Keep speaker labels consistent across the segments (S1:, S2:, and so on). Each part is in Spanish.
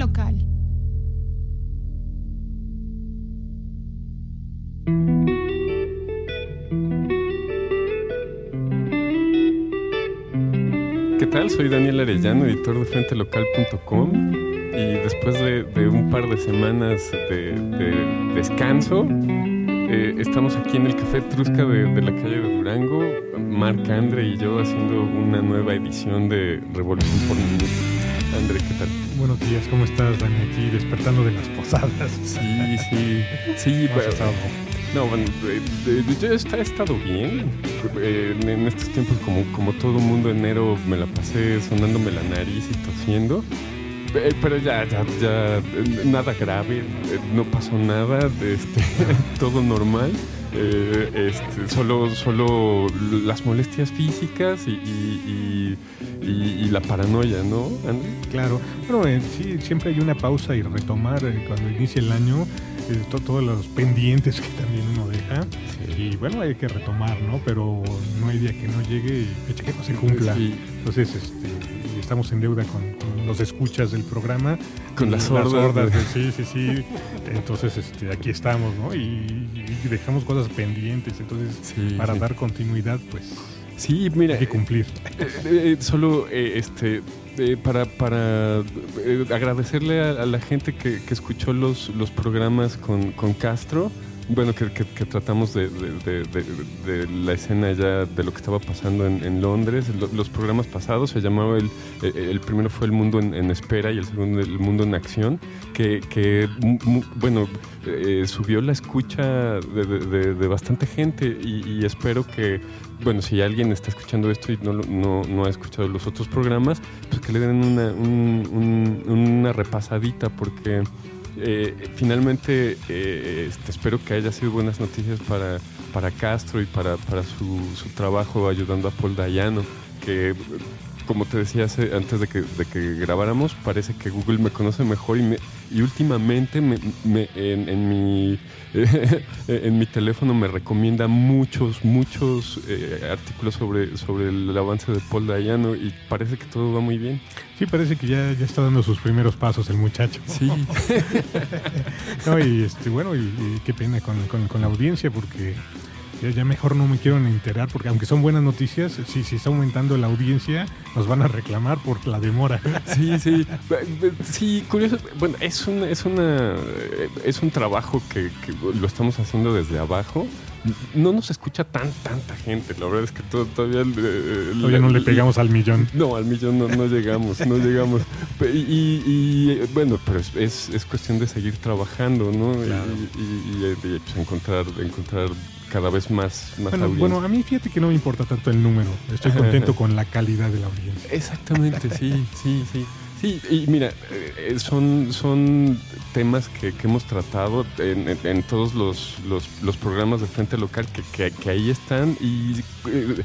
S1: local.
S2: ¿Qué tal? Soy Daniel Arellano, editor de FrenteLocal.com y después de, un par de semanas de, descanso, eh, estamos aquí en el Café Trusca de, la calle de Durango, Marc Andre y yo haciendo una nueva edición de Revolución por Minuto. Andre, ¿qué tal?
S3: Buenos días, ¿cómo estás, Dani? Aquí despertando de las posadas.
S2: Sí, sí, sí, bueno, no, bueno, yo he estado bien. Eh, en estos tiempos, como, como todo mundo, enero me la pasé sonándome la nariz y tosiendo. Eh, pero ya, ya, ya, nada grave, eh, no pasó nada, este, todo normal. Este, solo, solo las molestias físicas y, la paranoia, ¿no, Andy?
S3: Claro, pero sí, siempre hay una pausa y retomar cuando inicia el año todos los pendientes que también uno deja. Y bueno, hay que retomar, ¿no? Pero no hay día que no llegue y fecha que no se cumpla. Entonces, este, estamos en deuda con, los escuchas del programa.
S2: Con las sordas.
S3: sí, sí, sí. Entonces, este, aquí estamos, ¿no? Y, dejamos cosas pendientes. Entonces, para dar continuidad, pues...
S2: Sí, mira.
S3: Hay que cumplir.
S2: Eh, eh, solo este para, para eh, agradecerle a, la gente que, escuchó los, los programas con, con Castro bueno, que, tratamos de, la escena ya de lo que estaba pasando en, Londres. Los, programas pasados se llamaba el, el primero fue El Mundo en, Espera y el segundo El Mundo en Acción, que, bueno, eh, subió la escucha de, bastante gente y, espero que, bueno, si alguien está escuchando esto y no, no, no ha escuchado los otros programas, pues que le den una, una repasadita porque... Eh, finalmente, eh, este, espero que haya sido buenas noticias para, para Castro y para, para su, su trabajo ayudando a Paul Dayano, que como te decía antes de que, de que, grabáramos, parece que Google me conoce mejor y, y últimamente me, en, mi, en mi teléfono me recomienda muchos, muchos eh, artículos sobre, sobre el avance de Paul Dayano y parece que todo va muy bien.
S3: Sí, parece que ya, ya está dando sus primeros pasos el muchacho.
S2: Sí.
S3: y este, bueno, y, qué pena con, con, con la audiencia porque ya, mejor no me quiero enterar, porque aunque son buenas noticias, si, si está aumentando la audiencia, nos van a reclamar por la demora.
S2: Sí, sí. Sí, curioso. Bueno, es, un, es, una, es un trabajo que, lo estamos haciendo desde abajo no nos escucha tan tanta gente. La verdad es que todavía
S3: eh, todavía no le pegamos al millón.
S2: No, al millón no, llegamos, no llegamos. Y, bueno, pero es, es, cuestión de seguir trabajando, ¿no? Y, pues, encontrar encontrar cada vez más, más
S3: bueno, bueno, a mí fíjate que no me importa tanto el número. Estoy contento con la calidad de la audiencia.
S2: Exactamente, sí, sí, sí. Sí, y mira, eh, son, son temas que, hemos tratado en, todos los, los, programas de Frente Local que, que, ahí están y eh,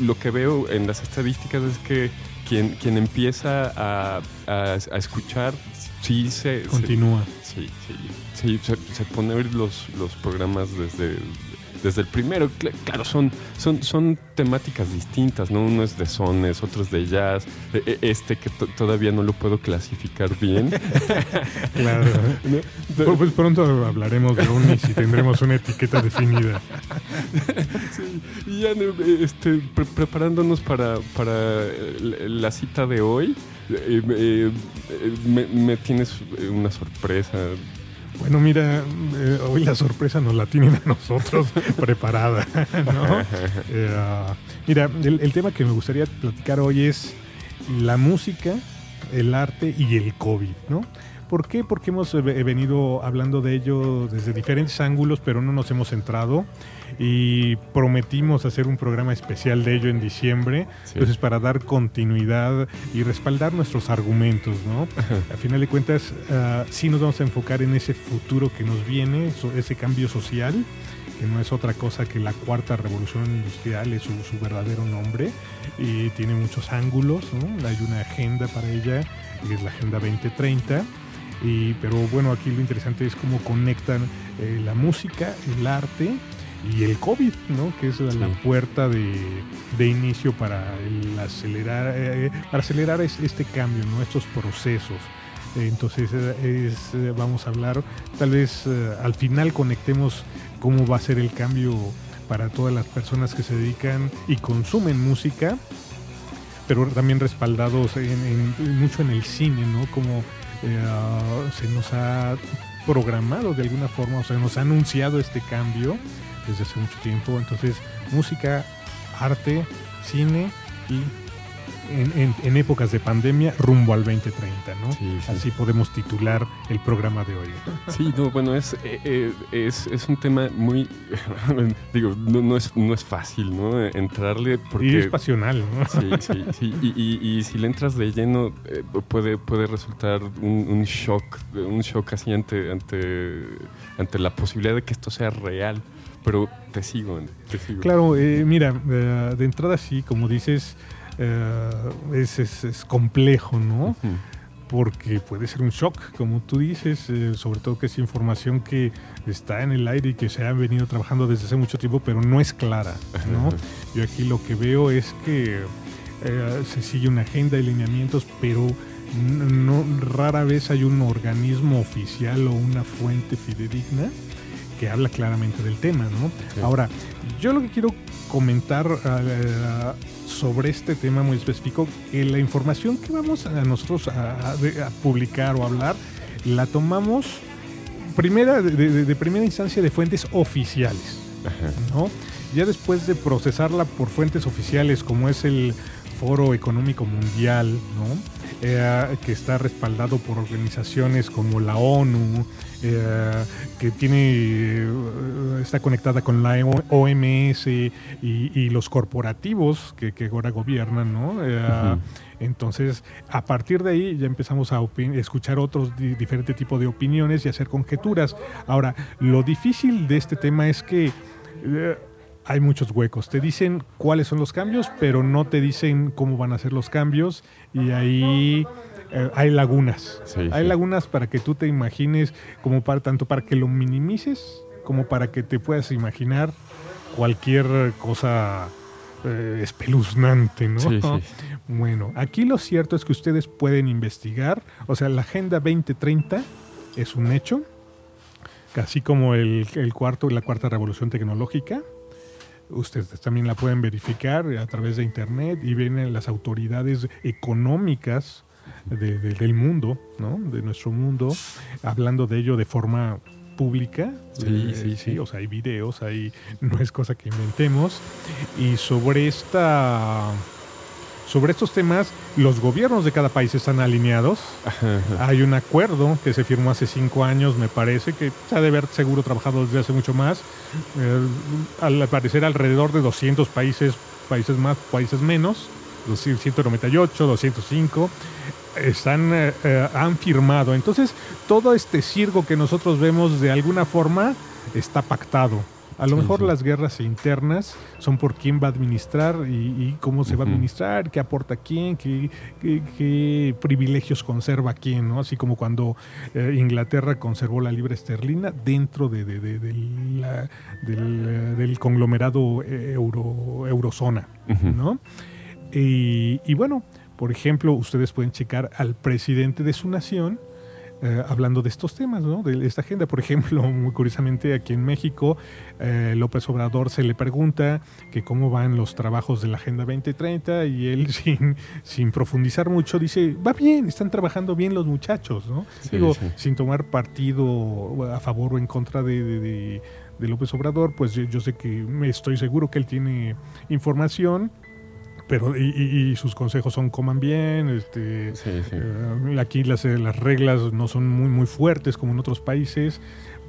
S2: lo, que veo en las estadísticas es que quien, quien empieza a, a, escuchar sí se...
S3: Continúa.
S2: sí, sí, sí, se, se pone a ver los, los programas desde desde el primero. Claro, son, son, son temáticas distintas, ¿no? Uno es de sones, otro es de jazz, e, e, este que todavía no lo puedo clasificar bien.
S3: claro. Pues pronto hablaremos de un y si tendremos una etiqueta definida.
S2: sí. Y ya este, preparándonos para, para la cita de hoy, eh, eh, me, me tienes una sorpresa.
S3: Bueno, mira, eh, hoy la sorpresa nos la tienen a nosotros preparada, ¿no? Eh, mira, el, tema que me gustaría platicar hoy es la música, el arte y el COVID, ¿no? ¿Por qué? Porque hemos venido hablando de ello desde diferentes ángulos, pero no nos hemos centrado y prometimos hacer un programa especial de ello en diciembre, entonces para dar continuidad y respaldar nuestros argumentos, ¿no? Al final de cuentas, uh, sí nos vamos a enfocar en ese futuro que nos viene, ese cambio social, que no es otra cosa que la cuarta revolución industrial, es su, verdadero nombre, y tiene muchos ángulos, ¿no? Hay una agenda para ella, que es la Agenda 2030. Y, pero bueno, aquí lo interesante es cómo conectan eh, la música, el arte y el COVID, ¿no? que es la, puerta de, inicio para acelerar, eh, para acelerar este, cambio, ¿no? estos procesos. entonces vamos a hablar, tal vez al final conectemos cómo va a ser el cambio para todas las personas que se dedican y consumen música, pero también respaldados mucho en el cine, ¿no? Como se nos ha programado de alguna forma, o sea, nos ha anunciado este cambio desde hace mucho tiempo. Entonces, música, arte, cine y en, épocas de pandemia rumbo al 2030, ¿no? Así podemos titular el programa de hoy.
S2: Sí, no, bueno, es, eh, eh, es, es, un tema muy, digo, no, es, no es fácil, ¿no? Entrarle porque...
S3: Y es pasional, ¿no?
S2: Sí, sí, sí. Y, si le entras de lleno eh, puede, puede resultar un, un, shock, un shock así ante, ante, ante la posibilidad de que esto sea real pero te sigo, te sigo.
S3: Claro, mira, de entrada sí, como dices, eh, es, es, complejo, ¿no? Porque puede ser un shock, como tú dices, eh, sobre todo que es información que está en el aire y que se ha venido trabajando desde hace mucho tiempo, pero no es clara, ¿no? Yo aquí lo que veo es que eh, se sigue una agenda de lineamientos, pero no, rara vez hay un organismo oficial o una fuente fidedigna que habla claramente del tema, ¿no? Ahora, yo lo que quiero comentar sobre este tema muy específico, que la información que vamos a nosotros a, publicar o hablar, la tomamos primera, de, primera instancia de fuentes oficiales, ¿no? Ya después de procesarla por fuentes oficiales como es el Foro Económico Mundial, ¿no? Eh, que está respaldado por organizaciones como la ONU, eh, que tiene eh, está conectada con la OMS y, los corporativos que, ahora gobiernan, ¿no? Entonces, a partir de ahí ya empezamos a escuchar otros diferentes tipos de opiniones y hacer conjeturas. Ahora, lo difícil de este tema es que hay muchos huecos. Te dicen cuáles son los cambios, pero no te dicen cómo van a ser los cambios y ahí eh, hay lagunas. hay lagunas para que tú te imagines, como para tanto para que lo minimices como para que te puedas imaginar cualquier cosa eh, espeluznante, ¿no? Bueno, aquí lo cierto es que ustedes pueden investigar, o sea, la Agenda 2030 es un hecho, así como el, el cuarto, la cuarta revolución tecnológica, ustedes también la pueden verificar a través de internet y ven las autoridades económicas del mundo, ¿no? de nuestro mundo, hablando de ello de forma pública.
S2: Sí, eh, sí, sí.
S3: O sea, hay videos, hay, no es cosa que inventemos. Y sobre esta sobre estos temas, los gobiernos de cada país están alineados. Hay un acuerdo que se firmó hace cinco años, me parece, que se ha de haber seguro trabajado desde hace mucho más. Eh, al parecer alrededor de 200 países, países más, países menos, 198, 205, están, eh, eh, han firmado. Entonces, todo este circo que nosotros vemos de alguna forma está pactado. A lo mejor las guerras internas son por quién va a administrar y, cómo se va a administrar, qué aporta quién, qué, privilegios conserva quién, ¿no? Así como cuando eh, Inglaterra conservó la libra esterlina dentro de, del, conglomerado euro, eurozona, ¿no? y bueno, por ejemplo, ustedes pueden checar al presidente de su nación eh, hablando de estos temas, ¿no? de esta agenda. Por ejemplo, muy curiosamente aquí en México, eh, López Obrador se le pregunta que cómo van los trabajos de la Agenda 2030 y él sin, sin profundizar mucho dice, va bien, están trabajando bien los muchachos, ¿no? Digo, sin tomar partido a favor o en contra de, López Obrador, pues yo, yo, sé que estoy seguro que él tiene información pero y, sus consejos son coman bien este eh, aquí las, eh, las reglas no son muy muy fuertes como en otros países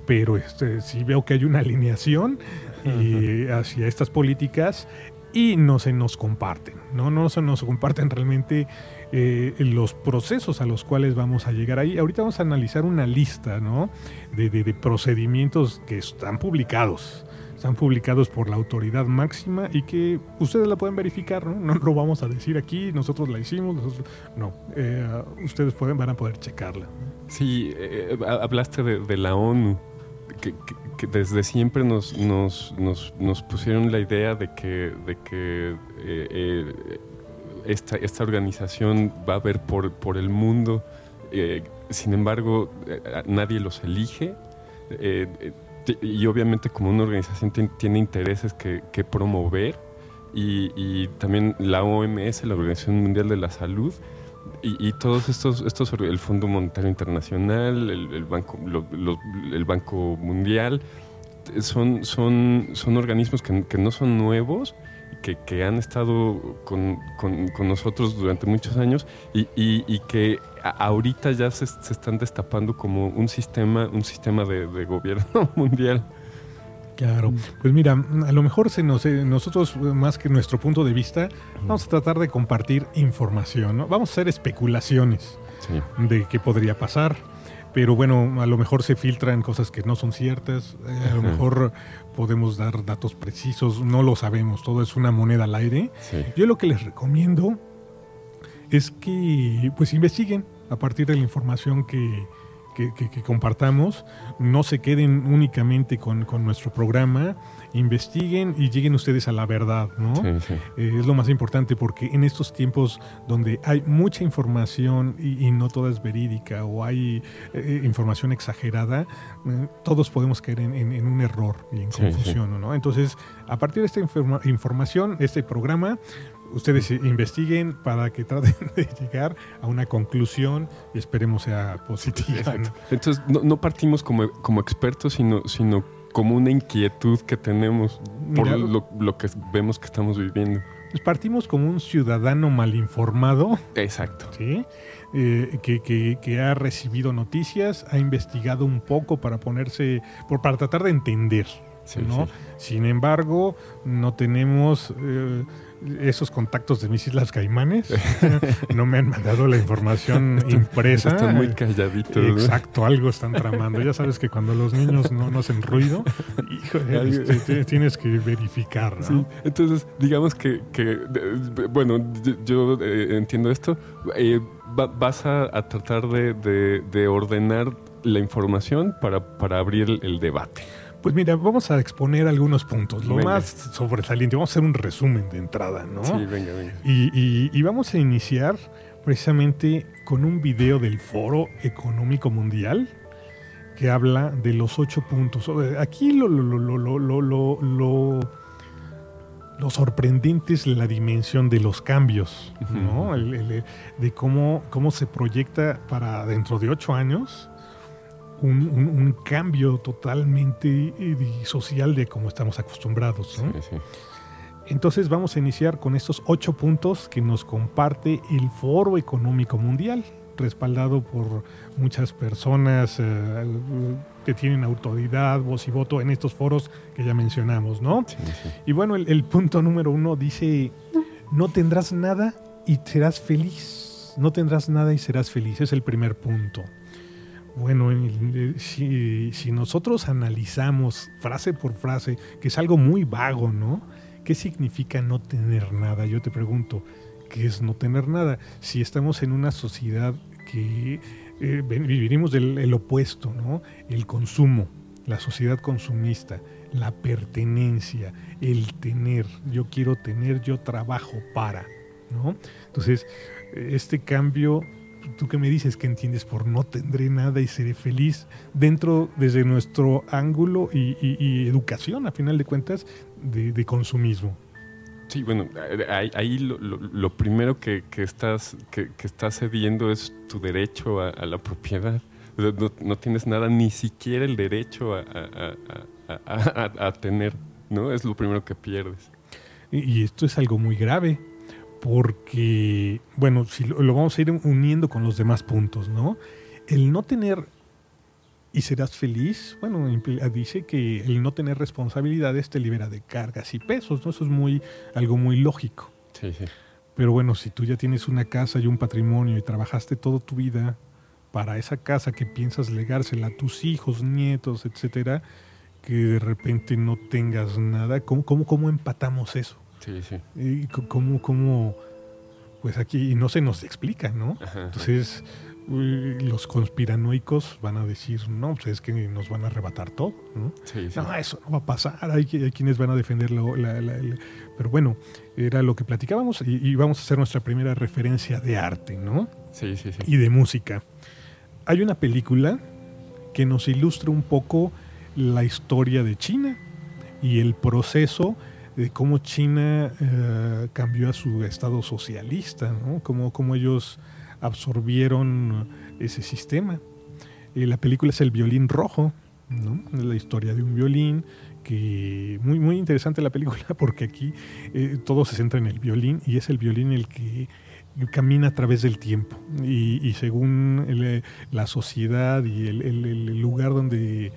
S3: pero este sí veo que hay una alineación y, hacia estas políticas y no se nos comparten no no se nos comparten realmente eh, los procesos a los cuales vamos a llegar ahí. Ahorita vamos a analizar una lista no de, de procedimientos que están publicados están publicados por la autoridad máxima y que ustedes la pueden verificar, ¿no? No lo vamos a decir aquí, nosotros la hicimos, no, eh, ustedes pueden, van a poder checarla.
S2: Sí, eh, hablaste de, la ONU, que, desde siempre nos, nos, nos, pusieron la idea de que, de que eh, esta, esta organización va a ver por, por el mundo eh, sin embargo, eh, nadie los elige. Y obviamente como una organización tiene, intereses que, promover y, también la OMS, la Organización Mundial de la Salud, y, todos estos, estos, el Fondo Monetario Internacional, el, Banco, el Banco Mundial, son, son, son organismos que no son nuevos, que, han estado con, nosotros durante muchos años y, que ahorita ya se, están destapando como un sistema, un sistema de, gobierno mundial.
S3: Claro, pues mira, a lo mejor se nos, eh, nosotros, más que nuestro punto de vista, vamos a tratar de compartir información, ¿no? Vamos a hacer especulaciones de qué podría pasar pero bueno, a lo mejor se filtran cosas que no son ciertas, eh, a lo mejor podemos dar datos precisos, no lo sabemos, todo es una moneda al aire. Yo lo que les recomiendo es que pues investiguen a partir de la información que, que, compartamos, no se queden únicamente con, nuestro programa, investiguen y lleguen ustedes a la verdad, ¿no? Eh, es lo más importante porque en estos tiempos donde hay mucha información y, no toda es verídica o hay eh, información exagerada, eh, todos podemos caer en, un error y en confusión, ¿no? Entonces, a partir de esta información, este programa, ustedes investiguen para que traten de llegar a una conclusión y esperemos sea positiva.
S2: Entonces, no, partimos como, como expertos, sino, sino como una inquietud que tenemos por lo, que vemos que estamos viviendo.
S3: Pues partimos como un ciudadano mal informado.
S2: Exacto.
S3: ¿sí? Eh, que, que, ha recibido noticias, ha investigado un poco para ponerse, por, para tratar de entender. ¿no? Sin embargo, no tenemos eh, esos contactos de mis Islas Caimanes. no me han mandado la información impresa.
S2: Están muy calladitos.
S3: Exacto, algo están tramando. Ya sabes que cuando los niños no, hacen ruido, este, tienes que verificar.
S2: Entonces, digamos que, bueno, yo, eh, entiendo esto. Eh, vas a, tratar de, ordenar la información para, para abrir el debate.
S3: Pues mira, vamos a exponer algunos puntos. Lo más sobresaliente, vamos a hacer un resumen de entrada, ¿no?
S2: Sí, venga, venga.
S3: Y, vamos a iniciar precisamente con un video del Foro Económico Mundial que habla de los ocho puntos. Aquí lo, lo, lo, lo sorprendente es la dimensión de los cambios, ¿no? de cómo, cómo se proyecta para dentro de ocho años un, cambio totalmente eh, social de cómo estamos acostumbrados. Entonces vamos a iniciar con estos ocho puntos que nos comparte el Foro Económico Mundial, respaldado por muchas personas eh, que tienen autoridad, voz y voto en estos foros que ya mencionamos, ¿no? Y bueno, el punto número uno dice, no tendrás nada y serás feliz. No tendrás nada y serás feliz. Es el primer punto. Bueno, si, nosotros analizamos frase por frase, que es algo muy vago, ¿no? ¿Qué significa no tener nada? Yo te pregunto, ¿qué es no tener nada? Si estamos en una sociedad que eh, del opuesto, ¿no? El consumo, la sociedad consumista, la pertenencia, el tener. Yo quiero tener, yo trabajo para, ¿no? Entonces, este cambio ¿Tú qué me dices que entiendes por no tendré nada y seré feliz dentro, desde nuestro ángulo y, educación, a final de cuentas, de, consumismo?
S2: Sí, bueno, ahí, lo, primero que, estás, que, estás cediendo es tu derecho a, la propiedad. No, tienes nada, ni siquiera el derecho a, tener, ¿no? Es lo primero que pierdes.
S3: y esto es algo muy grave porque, bueno, si lo, vamos a ir uniendo con los demás puntos, ¿no? El no tener y serás feliz, bueno, dice que el no tener responsabilidades te libera de cargas y pesos, ¿no? Eso es muy, algo muy lógico.
S2: Sí, sí.
S3: Pero bueno, si tú ya tienes una casa y un patrimonio y trabajaste toda tu vida para esa casa que piensas legársela a tus hijos, nietos, etcétera, que de repente no tengas nada, ¿cómo, cómo, cómo empatamos eso?
S2: Sí, sí.
S3: Y cómo, pues aquí no se nos explica, ¿no? Entonces, los conspiranoicos van a decir, no, pues es que nos van a arrebatar todo, ¿no?
S2: Sí,
S3: No, eso no va a pasar, hay, hay quienes van a defender la, Pero bueno, era lo que platicábamos y, vamos a hacer nuestra primera referencia de arte, ¿no?
S2: Sí, sí, sí.
S3: Y de música. hay una película que nos ilustra un poco la historia de China y el proceso de cómo China eh, cambió a su estado socialista, ¿no? cómo, ellos absorbieron ese sistema. Eh, la película es El violín rojo, ¿no? la historia de un violín que muy muy interesante la película porque aquí eh, todo se centra en el violín y es el violín el que camina a través del tiempo y, según la sociedad y el, lugar donde,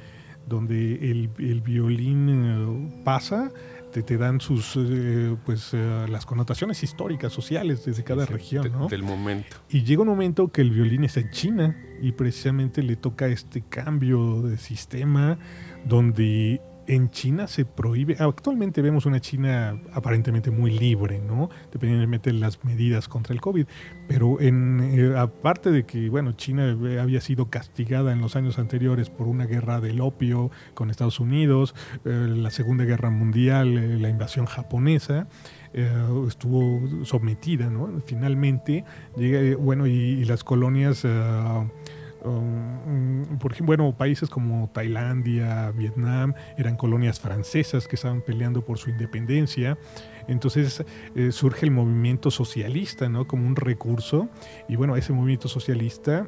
S3: donde el, violín pasa, te, dan sus eh, pues eh, las connotaciones históricas, sociales desde cada región, ¿no?
S2: Del momento.
S3: Y llega un momento que el violín está en China y precisamente le toca este cambio de sistema donde en China se prohíbe, actualmente vemos una China aparentemente muy libre, ¿no? Dependientemente de las medidas contra el COVID, pero en, eh, aparte de que, bueno, China había sido castigada en los años anteriores por una guerra del opio con Estados Unidos, eh, la Segunda Guerra Mundial, eh, la invasión japonesa, estuvo sometida, ¿no? Finalmente, llega, bueno, y, las colonias... Um, bueno, países como Tailandia, Vietnam, eran colonias francesas que estaban peleando por su independencia. Entonces eh, surge el movimiento socialista, ¿no? Como un recurso. Y bueno, ese movimiento socialista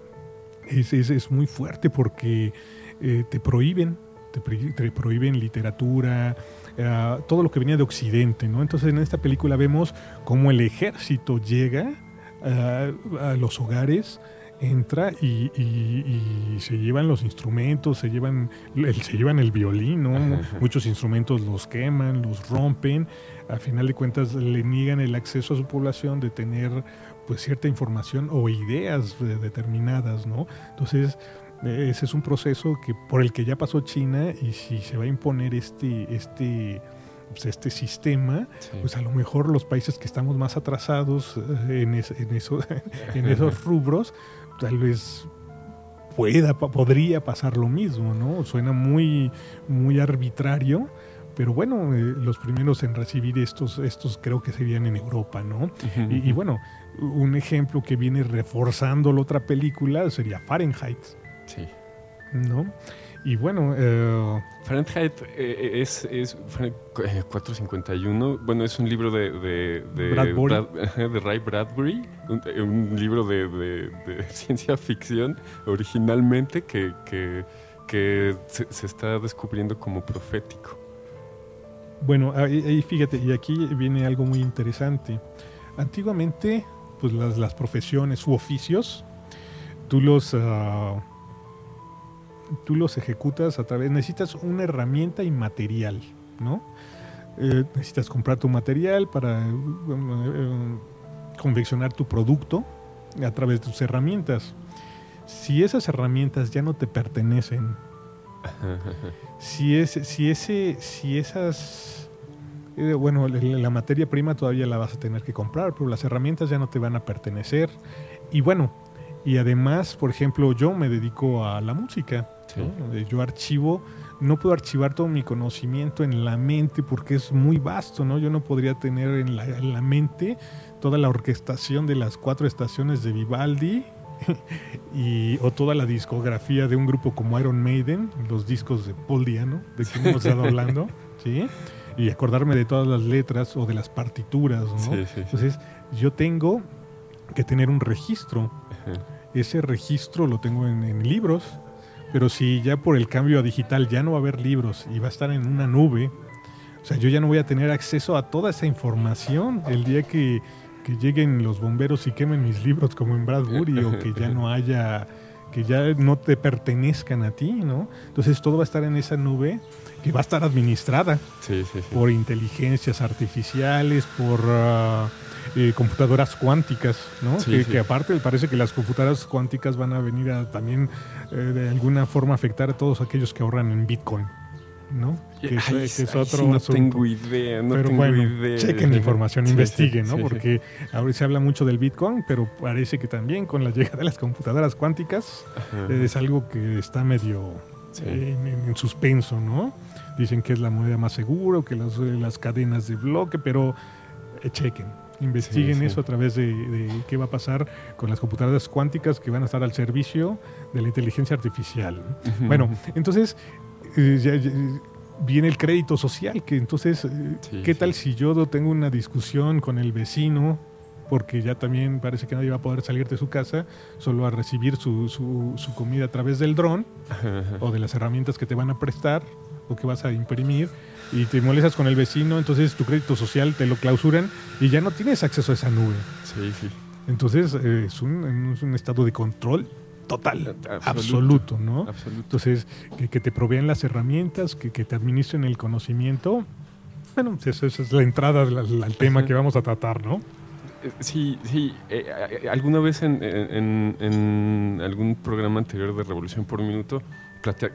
S3: es, es, muy fuerte porque eh, te prohíben, te, prohíben literatura, eh, todo lo que venía de Occidente, ¿no? Entonces en esta película vemos cómo el ejército llega a los hogares entra y, se llevan los instrumentos, se llevan, se llevan el violín, muchos instrumentos los queman, los rompen, a final de cuentas le niegan el acceso a su población de tener pues cierta información o ideas determinadas, ¿no? Entonces, ese es un proceso que por el que ya pasó China y si se va a imponer este, este, pues, este sistema, pues a lo mejor los países que estamos más atrasados eh, en, en, eso, en esos rubros, tal vez pueda, podría pasar lo mismo, ¿no? Suena muy, muy arbitrario, pero bueno, eh, los primeros en recibir estos, estos creo que serían en Europa, ¿no? y, bueno, un ejemplo que viene reforzando la otra película sería Fahrenheit.
S2: Sí.
S3: ¿No? Y bueno... Eh,
S2: Fahrenheit eh, es, es 451. Eh, bueno, es un libro de, de, de, Ray Bradbury, un, libro de, ciencia ficción originalmente que, que, se, está descubriendo como profético.
S3: Bueno, ahí, fíjate, y aquí viene algo muy interesante. Antiguamente, pues las, las profesiones u oficios, tú los... Ah, tú los ejecutas a través, necesitas una herramienta y material, ¿no? Eh, necesitas comprar tu material para eh, eh, confeccionar tu producto a través de tus herramientas. Si esas herramientas ya no te pertenecen, si, es, si, ese, si esas, bueno, la materia prima todavía la vas a tener que comprar, pero las herramientas ya no te van a pertenecer. Y bueno, y además, por ejemplo, yo me dedico a la música. Yo archivo, no puedo archivar todo mi conocimiento en la mente porque es muy vasto, ¿no? Yo no podría tener en la, mente toda la orquestación de las cuatro estaciones de Vivaldi y, o toda la discografía de un grupo como Iron Maiden, los discos de Paul Diano, de quien hemos estado hablando, ¿sí? Y acordarme de todas las letras o de las partituras, ¿no? Entonces, yo tengo que tener un registro. Ese registro lo tengo en libros, pero si ya por el cambio a digital ya no va a haber libros y va a estar en una nube, o sea, yo ya no voy a tener acceso a toda esa información el día que, lleguen los bomberos y quemen mis libros como en Bradbury o que ya no haya, que ya no te pertenezcan a ti, ¿no? Entonces todo va a estar en esa nube que va a estar administrada por inteligencias artificiales, por... Ah, eh, computadoras cuánticas, ¿no? que, aparte parece que las computadoras cuánticas van a venir a también eh, de alguna forma afectar a todos aquellos que ahorran en Bitcoin. ¿no?
S2: Que, es, otro no tengo idea, no tengo idea.
S3: Chequen la información, investiguen, ¿no? Porque ahora se habla mucho del Bitcoin, pero parece que también con la llegada de las computadoras cuánticas es algo que está medio en, suspenso, ¿no? Dicen que es la moneda más segura, que las, las cadenas de bloque, pero chequen Investiguen
S2: Sí, sí.
S3: eso a través de, de qué va a pasar con las computadoras cuánticas que van a estar al servicio de la inteligencia artificial. Bueno, entonces eh, ya- ya viene el crédito social, que entonces, eh,
S2: Sí,
S3: ¿qué tal si yo tengo una discusión con el vecino? Porque ya también parece que nadie va a poder salir de su casa solo a recibir su, su- su comida a través del dron o de las herramientas que te van a prestar o que vas a imprimir y te molestas con el vecino, entonces tu crédito social te lo clausuran y ya no tienes acceso a esa nube.
S2: Sí, sí.
S3: Entonces eh, es, un, es un estado de control total,
S2: Absoluto.
S3: absoluto, ¿no?
S2: Absoluto.
S3: Entonces, que, que te provean las herramientas, que, que te administren el conocimiento. Bueno, pues esa es la entrada al, tema que vamos a tratar, ¿no?
S2: Eh, Sí, sí. eh, alguna vez en, en- en algún programa anterior de Revolución por Minuto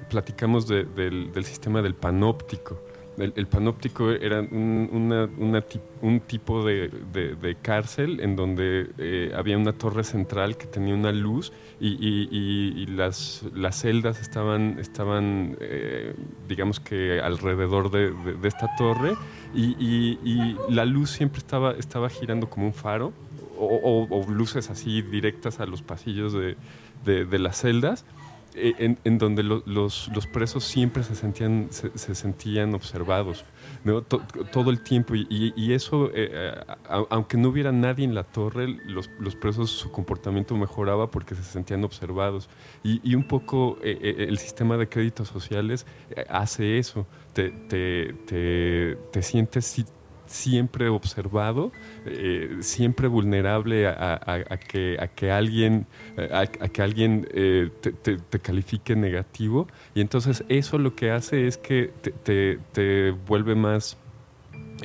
S2: platicamos de- del, sistema del panóptico. El, panóptico era un, tipo de, de- cárcel en donde eh, había una torre central que tenía una luz y, las, celdas estaban, estaban eh, digamos que alrededor de, esta torre y, la luz siempre estaba, estaba girando como un faro o, luces así directas a los pasillos de, las celdas en, en donde lo- los, los presos siempre se sentían, se, se sentían observados ¿no? To- todo el tiempo. Y, y- y eso, eh, a- aunque no hubiera nadie en la torre, los, los presos su comportamiento mejoraba porque se sentían observados. Y, y un poco eh, eh, el sistema de créditos sociales eh, hace eso, te, te, te, te sientes si- siempre observado, eh, siempre vulnerable a, que, a que alguien, eh, a, que alguien eh, te, califique negativo. Y entonces eso lo que hace es que te, te- vuelve más,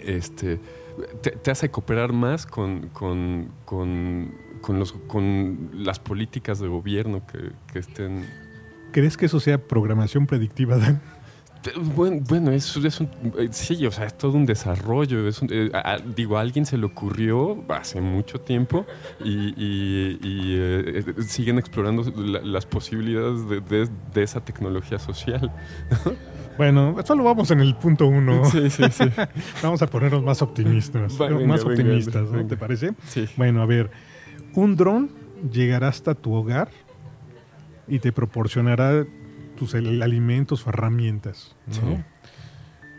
S2: este, te, te hace cooperar más con, con, con, con los, con las políticas de gobierno que, que estén...
S3: ¿Crees que eso sea programación predictiva, Dan?
S2: Bueno, bueno es, es un, eh, sí, o sea, es todo un desarrollo. Es un- eh, a- digo, a alguien se le ocurrió hace mucho tiempo y, y- y, eh, siguen explorando la- las posibilidades de, de- de esa tecnología social.
S3: Bueno, solo vamos en el punto uno.
S2: Sí, sí, sí.
S3: Vamos a ponernos más optimistas.
S2: Va, venga,
S3: más
S2: venga,
S3: optimistas, ¿no? ¿Te parece?
S2: sí.
S3: Bueno, a ver, un dron llegará hasta tu hogar y te proporcionará tus alimentos o herramientas. ¿no?
S2: Sí.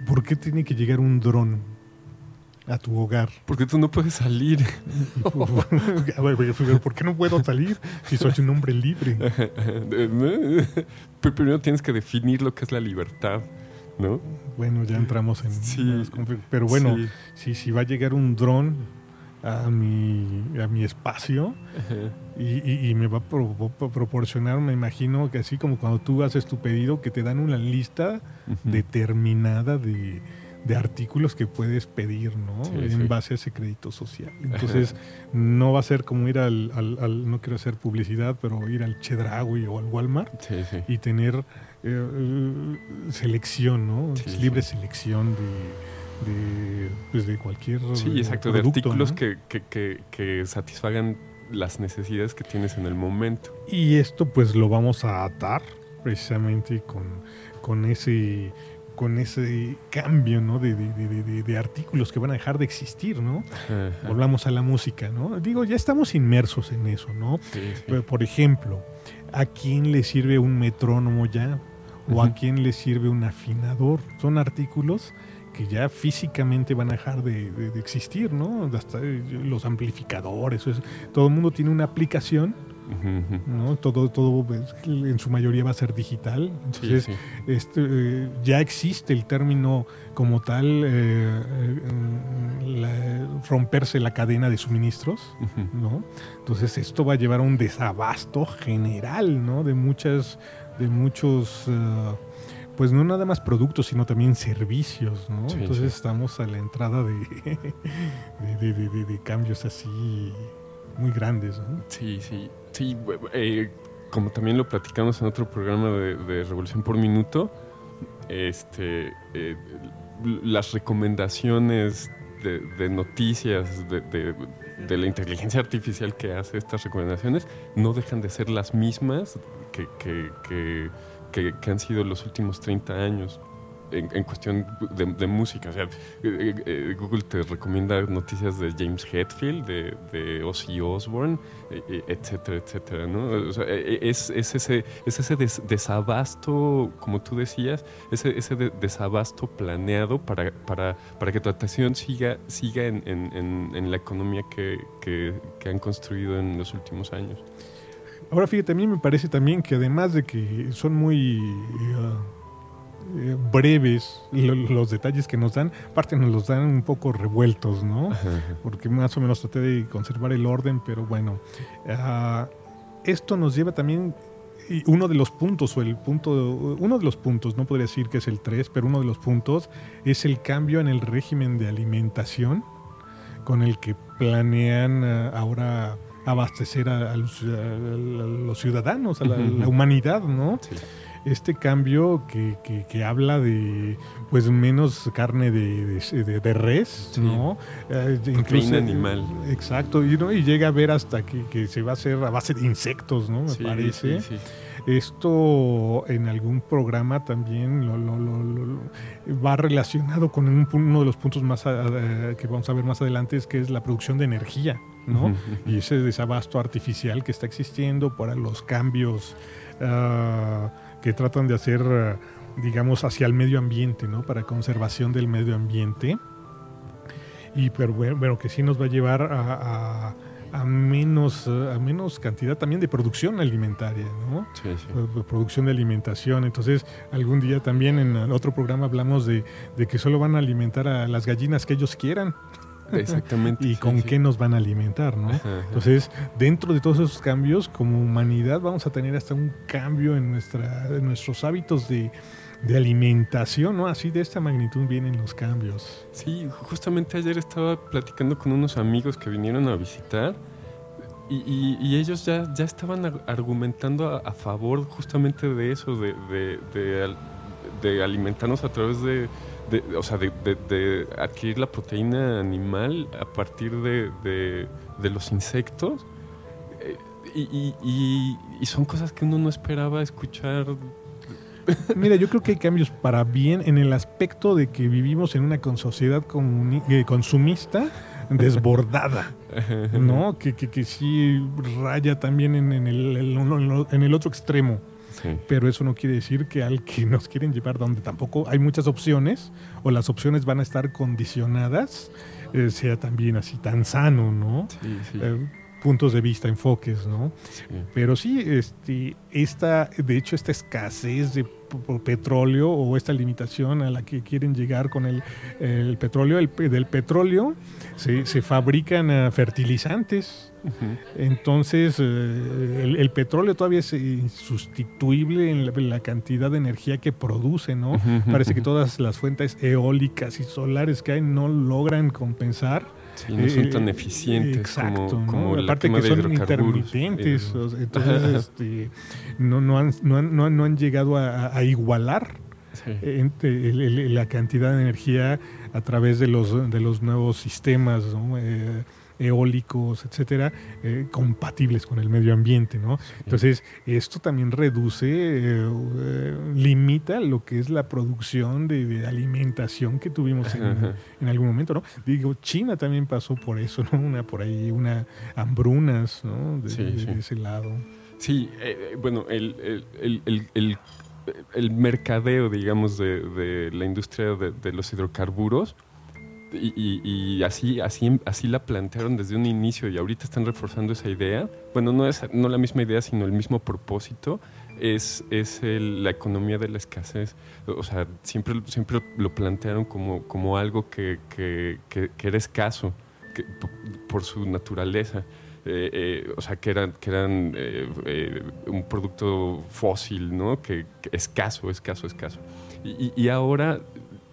S3: ¿Por qué tiene que llegar un dron a tu hogar?
S2: Porque tú no puedes salir.
S3: ¿por qué no puedo salir si soy un hombre libre?
S2: Pero Primero tienes que definir lo que es la libertad, ¿no?
S3: Bueno, ya entramos en...
S2: Sí.
S3: Pero bueno,
S2: Sí.
S3: si, si va a llegar un dron a mi, a mi espacio. Y, y- y me va a pro- pro- proporcionar, me imagino que así como cuando tú haces tu pedido, que te dan una lista determinada de, de artículos que puedes pedir, ¿no?
S2: Sí,
S3: en
S2: sí.
S3: base a ese crédito social. Entonces, no va a ser como ir al, al- al- no quiero hacer publicidad, pero ir al Chedraui o al Walmart
S2: Sí,
S3: y tener eh, eh, selección, ¿no? Libre selección de, de, pues, de cualquier
S2: Sí, exacto, de artículos
S3: ¿no?
S2: que, que- que- que satisfagan las necesidades que tienes en el momento.
S3: Y esto pues lo vamos a atar precisamente con, con ese con ese cambio ¿no? de, de- de- de- artículos que van a dejar de existir, ¿no?
S2: Ajá.
S3: Volvamos a la música, ¿no? Digo, ya estamos inmersos en eso, ¿no?
S2: Sí, sí.
S3: Pero, Por ejemplo, ¿a quién le sirve un metrónomo ya? ¿O a quién le sirve un afinador? Son artículos que ya físicamente van a dejar de, de- de existir, ¿no? Hasta eh, los amplificadores, eso es- todo el mundo tiene una aplicación. ¿no? Todo, todo pues, en su mayoría va a ser digital.
S2: Sí,
S3: Entonces,
S2: sí.
S3: este, eh, ya existe el término como tal, eh, eh, la- romperse la cadena de suministros. ¿no? Entonces esto va a llevar a un desabasto general, ¿no? De muchas, de muchos, eh, pues no nada más productos, sino también servicios, ¿no?
S2: Sí,
S3: Entonces
S2: sí.
S3: estamos a la entrada de, de, cambios así muy grandes, ¿no?
S2: Sí, sí. Sí, eh, como también lo platicamos en otro programa de, Revolución por Minuto, este, eh, las recomendaciones de, de noticias de, de- de la inteligencia artificial que hace estas recomendaciones no dejan de ser las mismas que, que- que- que- que han sido los últimos 30 años. en, cuestión de, música. O sea, Google te recomienda noticias de James Hetfield, de, de Ozzy Osbourne, etcétera, etcétera. ¿no? O sea, es, es, ese, es ese desabasto, como tú decías, ese, ese desabasto planeado para, para, para que tu atención siga, siga en, en, en la economía que, que, que han construido en los últimos años.
S3: Ahora fíjate, a mí me parece también que además de que son muy eh, breves los detalles que nos dan, aparte nos los dan un poco revueltos, ¿no? Porque más o menos traté de conservar el orden, pero bueno, ah, esto nos lleva también y uno de los puntos, o el punto, uno de los puntos, no podría decir que es el 3, pero uno de los puntos es el cambio en el régimen de alimentación con el que planean ah, ahora abastecer a, los, ciudadanos, a la, humanidad, ¿no? Este cambio que, que, habla de pues menos carne de, de, res, ¿no?
S2: Eh, incluso animal.
S3: Exacto, y, ¿no? y llega a ver hasta que, que, se va a hacer a base de insectos, ¿no? Me parece. Esto en algún programa también lo, va relacionado con uno de los puntos más que vamos a ver más adelante, es que es la producción de energía. ¿No? y ese desabasto artificial que está existiendo para los cambios ah, que tratan de hacer, digamos, hacia el medio ambiente, ¿no? Para conservación del medio ambiente. Y pero bueno, que sí nos va a llevar a, a, menos, a menos cantidad también de producción alimentaria, ¿no? Sí, sí. Producción de alimentación. Entonces, algún día también en otro programa hablamos de, de que solo van a alimentar a las gallinas que ellos quieran.
S2: Exactamente.
S3: y con qué nos van a alimentar, ¿no? Entonces, dentro de todos esos cambios, como humanidad vamos a tener hasta un cambio en, nuestra, en nuestros hábitos de, alimentación, ¿no? Así de esta magnitud vienen los cambios.
S2: Sí, justamente ayer estaba platicando con unos amigos que vinieron a visitar y, ellos ya, ya estaban argumentando a, favor justamente de eso, de, de alimentarnos a través de de, o sea, de, adquirir la proteína animal a partir de, los insectos. Eh, y, son cosas que uno no esperaba escuchar.
S3: Mira, yo creo que hay cambios para bien en el aspecto de que vivimos en una sociedad eh, consumista desbordada, ¿no? Que, que, sí raya también en, el, en el otro extremo. Pero eso no quiere decir que al que nos quieren llevar donde tampoco hay muchas opciones o las opciones van a estar condicionadas, eh, sea también así tan sano, ¿no? Eh, puntos de vista, enfoques, ¿no? Pero sí, este, esta, de hecho, esta escasez de petróleo o esta limitación a la que quieren llegar con el, petróleo, el, del petróleo se, se fabrican ah, fertilizantes, entonces, eh, el, petróleo todavía es insustituible en la, cantidad de energía que produce, ¿no? Parece que todas las fuentes eólicas y solares que hay no logran compensar.
S2: Sí, no son tan eh, eficientes
S3: exacto, como, Aparte que son intermitentes, entonces este, no, no, han, no, han, no, han, llegado a, igualar la cantidad de energía a través de los, de los nuevos sistemas, ¿no? Eh, eólicos, etcétera, eh, compatibles con el medio ambiente, ¿no? Entonces, esto también reduce, eh, limita lo que es la producción de, alimentación que tuvimos en, algún momento, ¿no? Digo, China también pasó por eso, ¿no? Una por ahí, una hambrunas, ¿no? De, ese lado.
S2: Sí, eh, bueno, el, el, mercadeo, digamos, de, la industria de, los hidrocarburos y, así, así, así la plantearon desde un inicio y ahorita están reforzando esa idea. Bueno, no es no la misma idea, sino el mismo propósito. Es, es la economía de la escasez. O sea, siempre, siempre lo plantearon como, como algo que, que, que, era escaso que, por su naturaleza. Eh, eh, o sea, que eran, que eran eh, un producto fósil, ¿no? Que, escaso, escaso, escaso. Y, y, ahora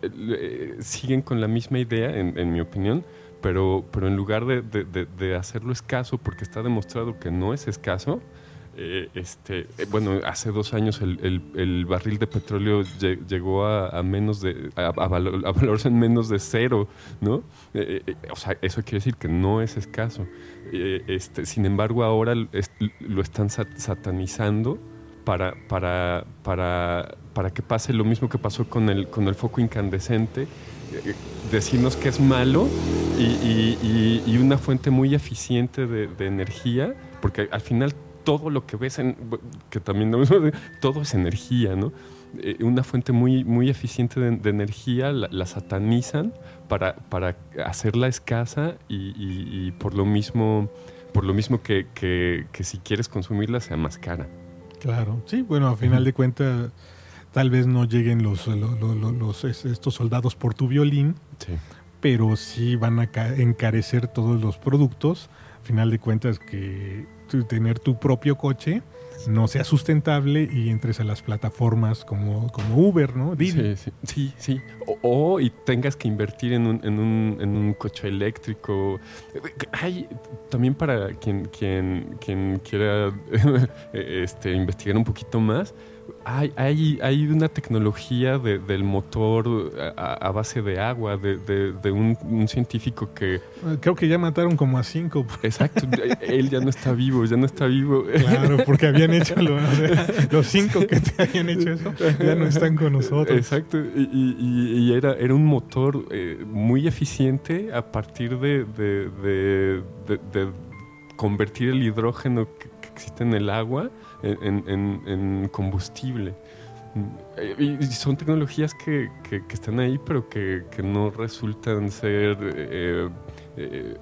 S2: eh, siguen con la misma idea, en, mi opinión, pero, pero en lugar de, hacerlo escaso, porque está demostrado que no es escaso, eh, este, eh, bueno, hace dos años el, barril de petróleo llegó a, menos de, a, valores en menos de cero, ¿no? o sea, eso quiere decir que no es escaso. este, sin embargo, ahora lo están satanizando para, para, para, para que pase lo mismo que pasó con el, con el foco incandescente, eh, decirnos que es malo y, una fuente muy eficiente de, energía, porque al final todo lo que ves, en, que también todo es energía, ¿no? Eh, una fuente muy, muy eficiente de, energía, la, satanizan para, para hacerla escasa y, por lo mismo, por lo mismo que, que, que si quieres consumirla sea más cara.
S3: Claro, sí, bueno, a final de cuentas tal vez no lleguen los, los, estos soldados por tu violín, pero sí van a encarecer todos los productos. A final de cuentas que tener tu propio coche no sea sustentable y entres a las plataformas como, como Uber, ¿no?
S2: Sí, sí, sí. O, y tengas que invertir en un, en un, en un coche eléctrico. Hay también para quien, quien, quien quiera este, investigar un poquito más hay, hay, hay una tecnología del motor a, base de agua, de, un, científico que...
S3: Creo que ya mataron como a cinco.
S2: Exacto, él ya no está vivo, ya no está vivo.
S3: Claro, porque habían hecho los cinco que te habían hecho eso, ya no están con nosotros.
S2: Exacto, y, era, era un motor eh, muy eficiente a partir de, convertir el hidrógeno que existe en el agua en, combustible. Y son tecnologías que, están ahí, pero que, no resultan ser, eh, eh,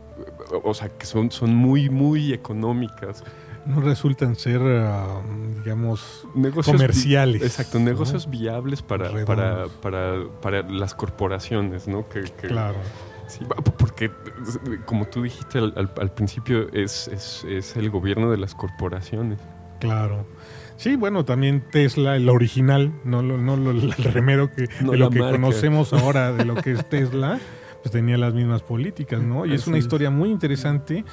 S2: o sea, que son, son muy, muy económicas.
S3: No resultan ser, ah, digamos, comerciales.
S2: Exacto, negocios viables para, para, para, las corporaciones, ¿no? Que,
S3: claro.
S2: porque, como tú dijiste al, principio, es, es el gobierno de las corporaciones.
S3: Claro. Sí, bueno, también Tesla, el original, no, no, el remero que, de lo que conocemos ahora de lo que es Tesla, pues tenía las mismas políticas, ¿no? Y es una historia muy interesante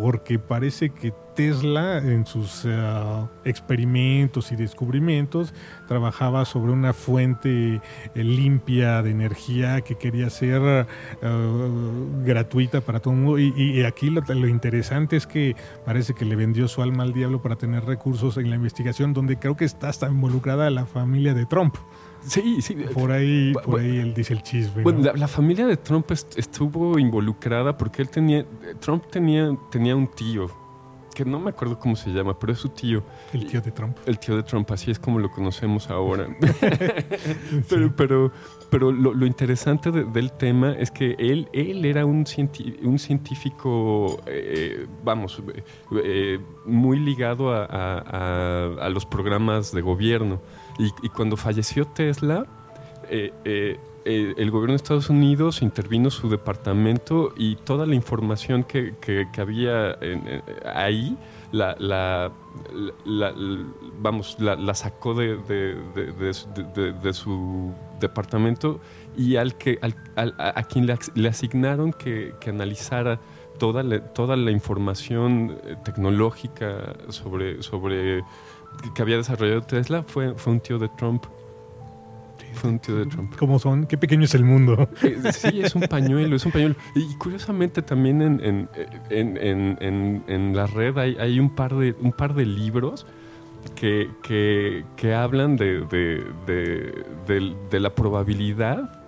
S3: porque parece que Tesla en sus eh, experimentos y descubrimientos trabajaba sobre una fuente eh, limpia de energía que quería ser eh, gratuita para todo el mundo. Y, aquí lo, lo, interesante es que parece que le vendió su alma al diablo para tener recursos en la investigación, donde creo que está hasta involucrada la familia de Trump.
S2: Sí, sí.
S3: Por ahí, por ahí él dice el chisme.
S2: Bueno, la, familia de Trump estuvo involucrada porque él tenía, Trump tenía, tenía un tío, que no me acuerdo cómo se llama, pero es su tío.
S3: El tío de Trump.
S2: El tío de Trump, así es como lo conocemos ahora. pero, pero, pero lo, interesante del tema es que él, él era un, un científico, eh, vamos, eh, muy ligado a los programas de gobierno. Y, cuando falleció Tesla, eh, eh, eh, el gobierno de Estados Unidos intervino su departamento y toda la información que, había ahí la, vamos, la, sacó de, de, su departamento y al que, a, quien le, asignaron que, analizara toda la, toda la información tecnológica sobre, sobre que había desarrollado Tesla fue, fue un tío de Trump. Fue un tío de Trump.
S3: ¿Cómo son? Qué pequeño es el mundo.
S2: Sí, es un pañuelo, es un pañuelo. Y curiosamente también en, en, en, la red hay, hay, un, par de, un par de libros que, que, que hablan de, de, de, la probabilidad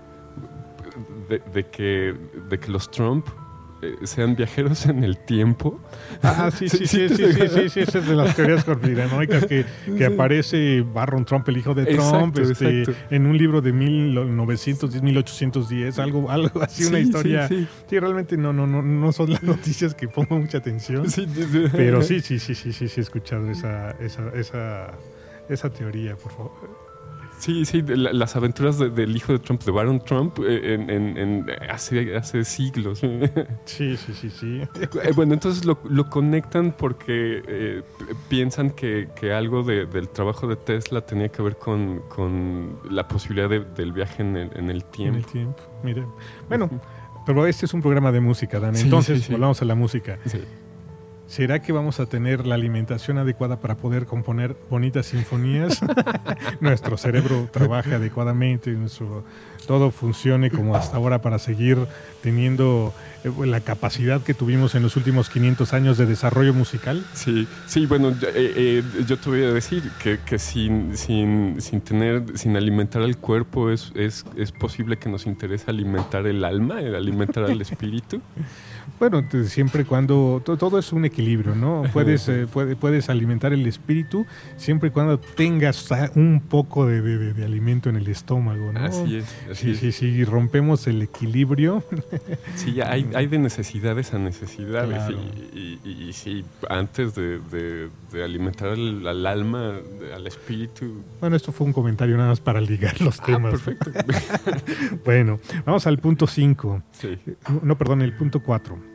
S2: de, que, de que los Trump sean viajeros en el tiempo.
S3: Ah, sí, sí, sí, sí, sí, sí, sí, esa es de las teorías conspiranoicas que, que aparece Barron Trump, el hijo de Trump, este, en un libro de 1910, 1810, algo, algo así, una historia. Sí, realmente no, no, no, no son las noticias que pongo mucha atención. Pero sí, sí, sí, sí, sí, sí, he escuchado esa, esa, esa, esa teoría, por favor.
S2: Sí, sí, las aventuras del hijo de Trump, de Baron Trump, eh, en, hace, hace siglos.
S3: Sí, sí, sí, sí.
S2: Eh, bueno, entonces lo, conectan porque eh, piensan que, algo del trabajo de Tesla tenía que ver con, la posibilidad del viaje en el, tiempo.
S3: En el tiempo, mire. Bueno, pero este es un programa de música, Dan. Entonces, volvamos a la música. ¿Será que vamos a tener la alimentación adecuada para poder componer bonitas sinfonías? nuestro cerebro trabaja adecuadamente, nuestro, todo funcione como hasta ahora para seguir teniendo eh, la capacidad que tuvimos en los últimos 500 años de desarrollo musical.
S2: Sí, sí, bueno, yo, eh, eh, te voy a decir que, que sin, sin, sin, tener, sin alimentar al cuerpo es, es, es posible que nos interese alimentar el alma, alimentar al espíritu.
S3: Bueno, siempre cuando todo es un equilibrio, ¿no? Puedes, eh, puedes alimentar el espíritu siempre y cuando tengas un poco de, alimento en el estómago, ¿no?
S2: Así es.
S3: sí, sí, sí, rompemos el equilibrio.
S2: Sí, hay, hay de necesidades a necesidades. Y, y, sí, antes de, alimentar al, alma, al espíritu.
S3: Bueno, esto fue un comentario nada más para ligar los ah, temas.
S2: perfecto.
S3: bueno, vamos al punto 5. Sí. No, perdón, el punto 4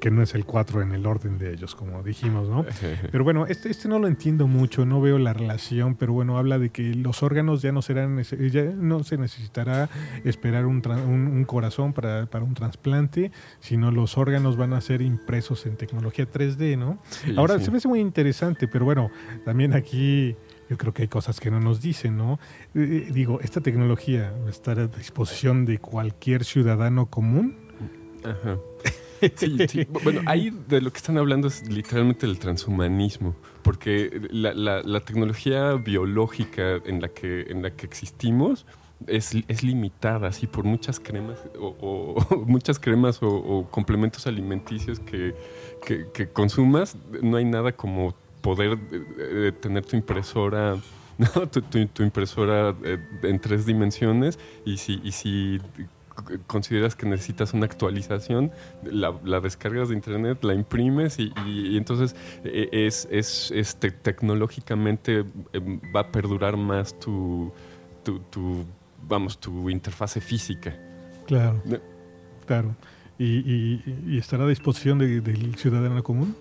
S3: que no es el 4 en el orden de ellos, como dijimos, ¿no? Pero bueno, este, este no lo entiendo mucho, no veo la relación, pero bueno, habla de que los órganos ya no serán, ya no se necesitará esperar un, un, corazón para, para un trasplante, sino los órganos van a ser impresos en tecnología 3D, ¿no? Ahora, se me hace muy interesante, pero bueno, también aquí yo creo que hay cosas que no nos dicen, ¿no? Eh, eh, digo, esta tecnología va a estar a disposición de cualquier ciudadano común.
S2: Ajá. Sí, sí. Bueno, ahí de lo que están hablando es literalmente del transhumanismo, porque la, la, tecnología biológica en la que, en la que existimos es, limitada, así por muchas cremas o, muchas cremas o, complementos alimenticios que, que, consumas, no hay nada como poder eh, eh, tener tu impresora Tu, tu, impresora eh, en tres dimensiones y si, y si consideras que necesitas una actualización, la, descargas de internet, la imprimes y, entonces e, es, es, este, tecnológicamente em, va a perdurar más tu, tu, vamos, tu interfase física.
S3: Claro, claro. ¿Y, estará a disposición del ciudadano común?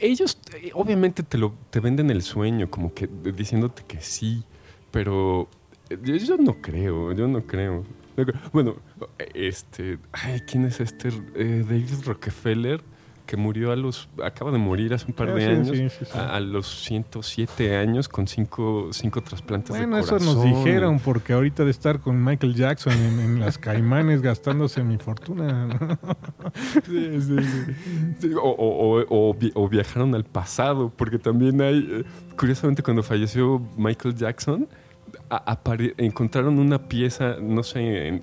S2: Ellos eh, obviamente te, lo, te venden el sueño, como que diciéndote que sí, pero yo no creo, yo no creo. Bueno, este, ay, ¿quién es este? Eh, David Rockefeller, que murió a los, acaba de morir hace un par de ah, años, A, los 107 años con cinco, cinco trasplantes
S3: bueno,
S2: de corazón.
S3: eso nos dijeron, porque ahorita de estar con Michael Jackson en, las Caimanes gastándose mi fortuna.
S2: o, o, viajaron al pasado, porque también hay, eh, curiosamente cuando falleció Michael Jackson, encontraron una pieza, no sé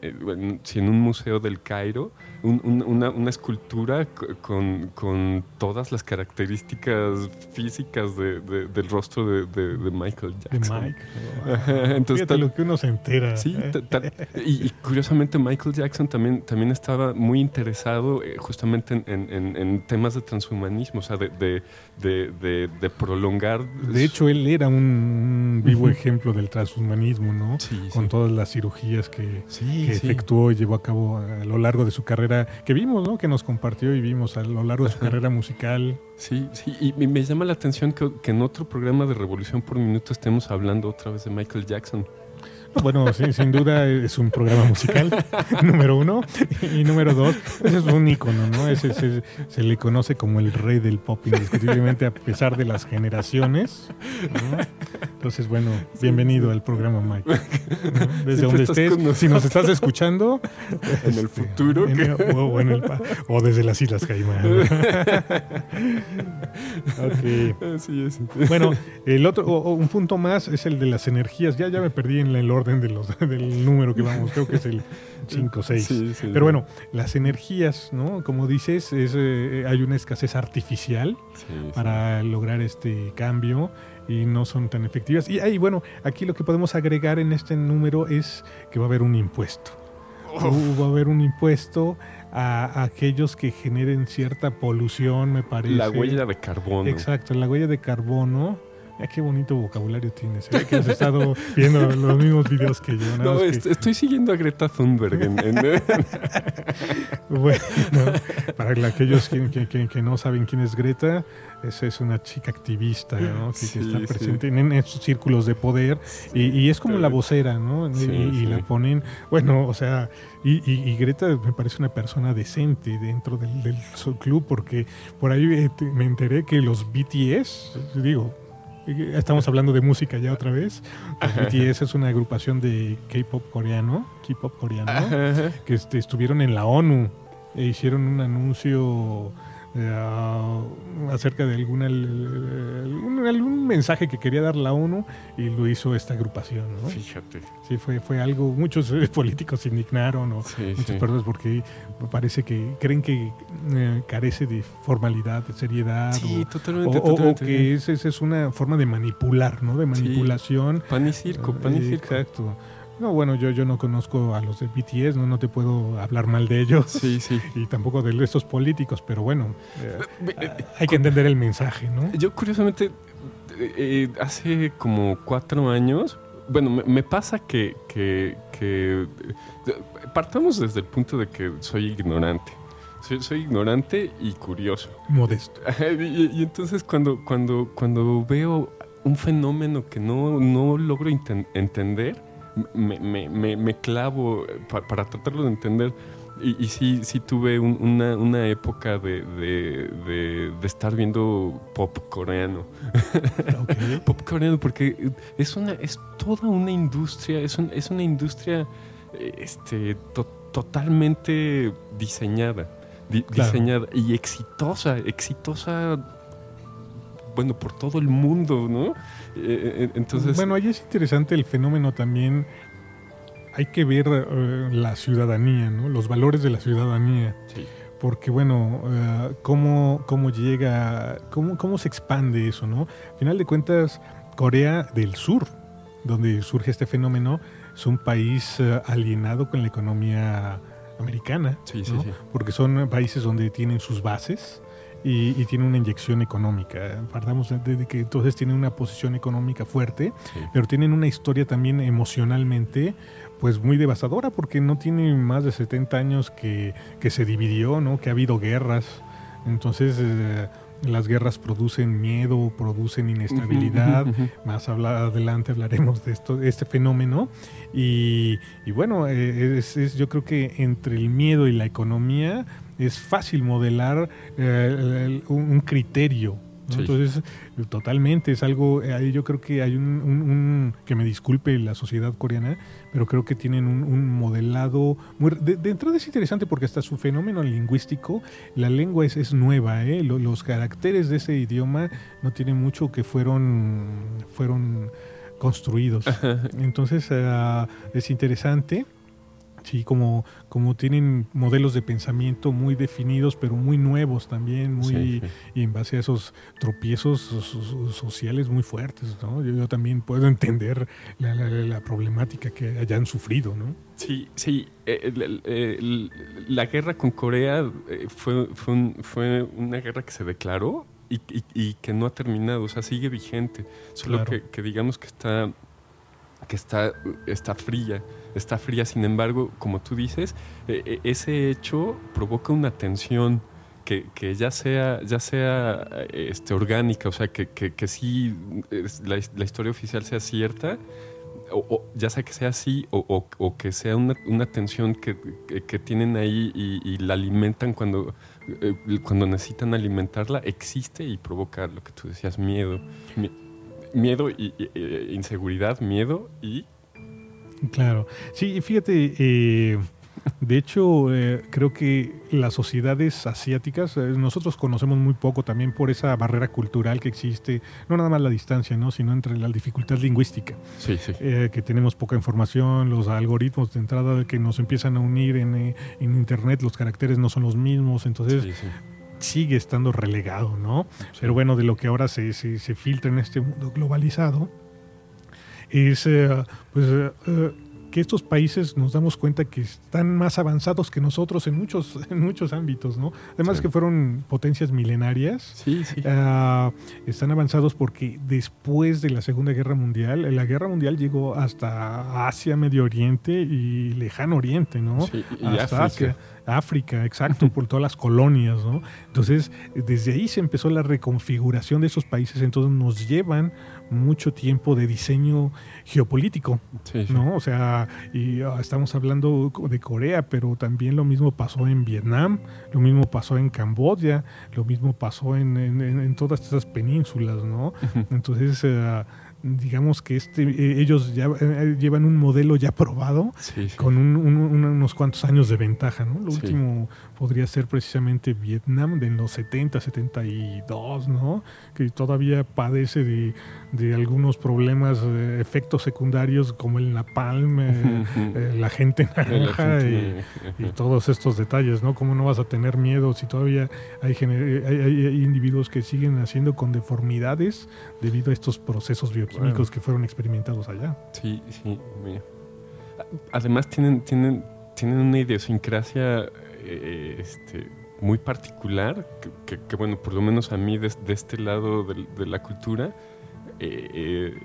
S2: si en un museo del Cairo, una, escultura con, con, todas las características físicas del rostro de, Michael Jackson.
S3: De Mike. Entonces, Fíjate lo que uno se entera.
S2: Sí, ¿eh? y, curiosamente Michael Jackson también, también estaba muy interesado eh, justamente en, temas de transhumanismo, o sea, de, de prolongar.
S3: De hecho, él era un vivo ejemplo del transhumanismo, ¿no? Con todas las cirugías que, que efectuó y llevó a cabo a lo largo de su carrera que vimos, ¿no? Que nos compartió y vimos a lo largo de su carrera musical.
S2: Sí, sí, y me llama la atención que, que en otro programa de Revolución por Minuto estemos hablando otra vez de Michael Jackson.
S3: Bueno, sí, sin duda es un programa musical, número uno. Y número dos, ese es un ícono, ¿no? Ese, se le conoce como el rey del pop, indiscutiblemente, a pesar de las generaciones. Entonces, bueno, bienvenido al programa, Mike. Desde donde estés, si nos estás escuchando.
S2: En el este, futuro.
S3: o, desde las Islas Caimán. okay. Así es. Bueno, el otro, un punto más es el de las energías. Ya, ya me perdí en el orden de los, del número que vamos, creo que es el 5 o 6. Pero bueno, las energías, ¿no? Como dices, es, eh, hay una escasez artificial para lograr este cambio y no son tan efectivas. Y ahí, bueno, aquí lo que podemos agregar en este número es que va a haber un impuesto. Va a haber un impuesto a, aquellos que generen cierta polución, me parece.
S2: La huella de carbono.
S3: Exacto, la huella de carbono Ah, qué bonito vocabulario tienes. ¿eh? Que has estado viendo los mismos videos que yo.
S2: No, estoy siguiendo a Greta Thunberg.
S3: bueno, para aquellos que, no saben quién es Greta, esa es una chica activista ¿no? que, está presente en, esos círculos de poder y, es como la vocera, ¿no? y, la ponen, bueno, o sea, y, Greta me parece una persona decente dentro del, del club porque por ahí eh, me enteré que los BTS, digo, Estamos hablando de música ya otra vez. BTS es una agrupación de K-pop coreano, K-pop coreano, que este, estuvieron en la ONU e hicieron un anuncio eh, acerca de alguna, algún, mensaje que quería dar la ONU y lo hizo esta agrupación. ¿no?
S2: Fíjate.
S3: Sí, fue, fue algo, muchos eh, políticos se indignaron o muchas personas porque parece que creen que eh, carece de formalidad, de seriedad.
S2: Sí,
S3: o,
S2: totalmente,
S3: o, que esa es, una forma de manipular, ¿no? De manipulación.
S2: Pan y circo, pan y circo.
S3: Exacto. No, bueno, yo, yo no conozco a los de BTS, no, no te puedo hablar mal de ellos.
S2: Sí, sí.
S3: Y tampoco de estos políticos, pero bueno, eh, hay que entender el mensaje, ¿no?
S2: Yo curiosamente, eh, hace como cuatro años, bueno, me, pasa que, que, que, partamos desde el punto de que soy ignorante. Soy, ignorante y curioso.
S3: Modesto.
S2: y, entonces cuando, cuando, cuando veo un fenómeno que no, no logro entender, me, me, me, clavo para, tratarlo de entender. Y, y sí, sí tuve una, una, época de, de, de, estar viendo pop coreano. pop coreano, porque es, una, es toda una industria, es, es una industria este, totalmente diseñada. Diseñada y exitosa, exitosa bueno, por todo el mundo, ¿no?
S3: Eh, eh, entonces... Bueno, ahí es interesante el fenómeno también. Hay que ver eh, la ciudadanía, ¿no? Los valores de la ciudadanía. Sí. Porque, bueno, cómo, cómo llega, cómo, cómo se expande eso, ¿no? Al final de cuentas, Corea del Sur, donde surge este fenómeno, es un país alienado con la economía americana, sí, sí, sí. porque son países donde tienen sus bases, y, tiene una inyección económica. Partamos de, que entonces tienen una posición económica fuerte, pero tienen una historia también emocionalmente pues muy devastadora porque no tiene más de 70 años que, que se dividió, ¿no? que ha habido guerras. Entonces... Eh, las guerras producen miedo, producen inestabilidad. Más adelante hablaremos de esto, de este fenómeno. Y, bueno, eh, es, yo creo que entre el miedo y la economía es fácil modelar eh, un, criterio. Entonces, totalmente, es algo, ahí yo creo que hay un, que me disculpe la sociedad coreana, pero creo que tienen un, modelado, muy, de, entrada es interesante porque hasta su fenómeno lingüístico, la lengua es, es nueva, ¿eh? los, caracteres de ese idioma no tienen mucho que fueron, fueron construidos. Entonces, ah, es interesante. Sí, como, como tienen modelos de pensamiento muy definidos, pero muy nuevos también, muy y en base a esos tropiezos sociales muy fuertes, ¿no? Yo, también puedo entender la, problemática que hayan sufrido, ¿no?
S2: Sí, sí. Eh, la guerra con Corea eh, fue, fue, fue una guerra que se declaró y, y, que no ha terminado, o sea, sigue vigente. Solo que, que digamos que está que está, está fría, está fría. Sin embargo, como tú dices, e, e, ese hecho provoca una tensión que, que, ya sea, ya sea este, orgánica, o sea, que, que, que sí la, la, historia oficial sea cierta, o, ya sea que sea así, o, o que sea una, una tensión que, tienen ahí y, la alimentan cuando, cuando necesitan alimentarla, existe y provoca lo que tú decías, miedo miedo y, inseguridad, miedo y...
S3: Claro, sí, fíjate, eh, de hecho, eh, creo que las sociedades asiáticas, eh, nosotros conocemos muy poco también por esa barrera cultural que existe, no nada más la distancia, ¿no? sino entre la dificultad lingüística.
S2: Sí, sí.
S3: que tenemos poca información, los algoritmos de entrada que nos empiezan a unir en, en Internet, los caracteres no son los mismos, entonces... Sí, sigue estando relegado, ¿no? Pero bueno, de lo que ahora se, se, filtra en este mundo globalizado es, eh, pues, eh, que estos países nos damos cuenta que están más avanzados que nosotros en muchos, en muchos ámbitos, ¿no? Además
S2: Sí.
S3: que fueron potencias milenarias.
S2: Sí, sí.
S3: Ah, están avanzados porque después de la Segunda Guerra Mundial, la Guerra Mundial llegó hasta Asia, Medio Oriente y Lejano Oriente, ¿no?
S2: Sí, y
S3: hasta
S2: África.
S3: Asia, África, exacto, por todas las colonias, ¿no? Entonces, desde ahí se empezó la reconfiguración de esos países, entonces nos llevan mucho tiempo de diseño geopolítico,
S2: Sí, sí.
S3: ¿no? O sea, y ah, estamos hablando de Corea, pero también lo mismo pasó en Vietnam, lo mismo pasó en Camboya, lo mismo pasó en, en- todas estas penínsulas, ¿no? Entonces, eh, digamos que este, eh, ellos ya eh, llevan un modelo ya probado
S2: Sí, sí.
S3: con un- un- un- unos cuantos años de ventaja, ¿no? Lo
S2: Sí.
S3: último podría ser precisamente Vietnam de los 70, 72, ¿no? Que todavía padece de, de algunos problemas, eh, efectos secundarios como el napalm, eh, la gente naranja y, y todos estos detalles, ¿no? ¿Cómo no vas a tener miedo si todavía hay, hay, individuos que siguen haciendo con deformidades debido a estos procesos bioquímicos
S2: Bueno.
S3: que fueron experimentados allá?
S2: Sí, sí, mira. Además tienen, tienen, tienen una idiosincrasia eh, este, muy particular, que, que- que, bueno, por lo menos a mí de, este lado de, la cultura, eh, eh,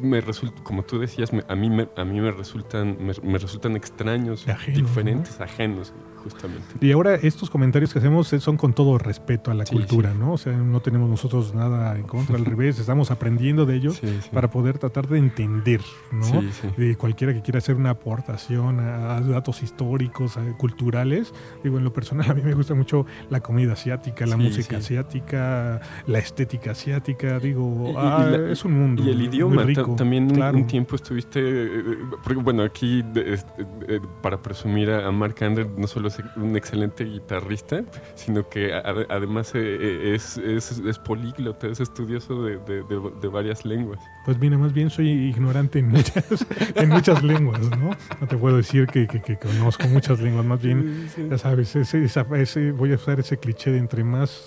S2: me resulta, como tú decías, me- a, mí me, a mí me resultan, me, me resultan extraños,
S3: Ajenos,
S2: diferentes, ajenos, justamente.
S3: Y ahora estos comentarios que hacemos son con todo respeto a la
S2: Sí,
S3: cultura,
S2: sí.
S3: ¿no? O sea, no tenemos nosotros nada en contra, al revés, estamos aprendiendo de ellos
S2: Sí,
S3: para poder tratar de entender, ¿no?
S2: Sí, sí.
S3: De cualquiera que quiera hacer una aportación a, a datos históricos, a- culturales. Digo, en lo personal a mí me gusta mucho la comida asiática, la música asiática, la estética asiática. Digo,
S2: Y- y
S3: ah,
S2: la-
S3: es un mundo.
S2: Y el idioma,
S3: rico,
S2: también un-
S3: claro.
S2: un tiempo estuviste, eh, porque bueno, aquí este, eh, para presumir a, Mark Ander, no solo es un excelente guitarrista, sino que a- además eh, eh, es, es, es políglota, es estudioso de, de- de- de varias lenguas.
S3: Pues mira, más bien soy ignorante en muchas, en muchas lenguas, ¿no? No te puedo decir que, que- que conozco muchas lenguas, más bien, ya sabes, ese, ese- voy a usar ese cliché de entre más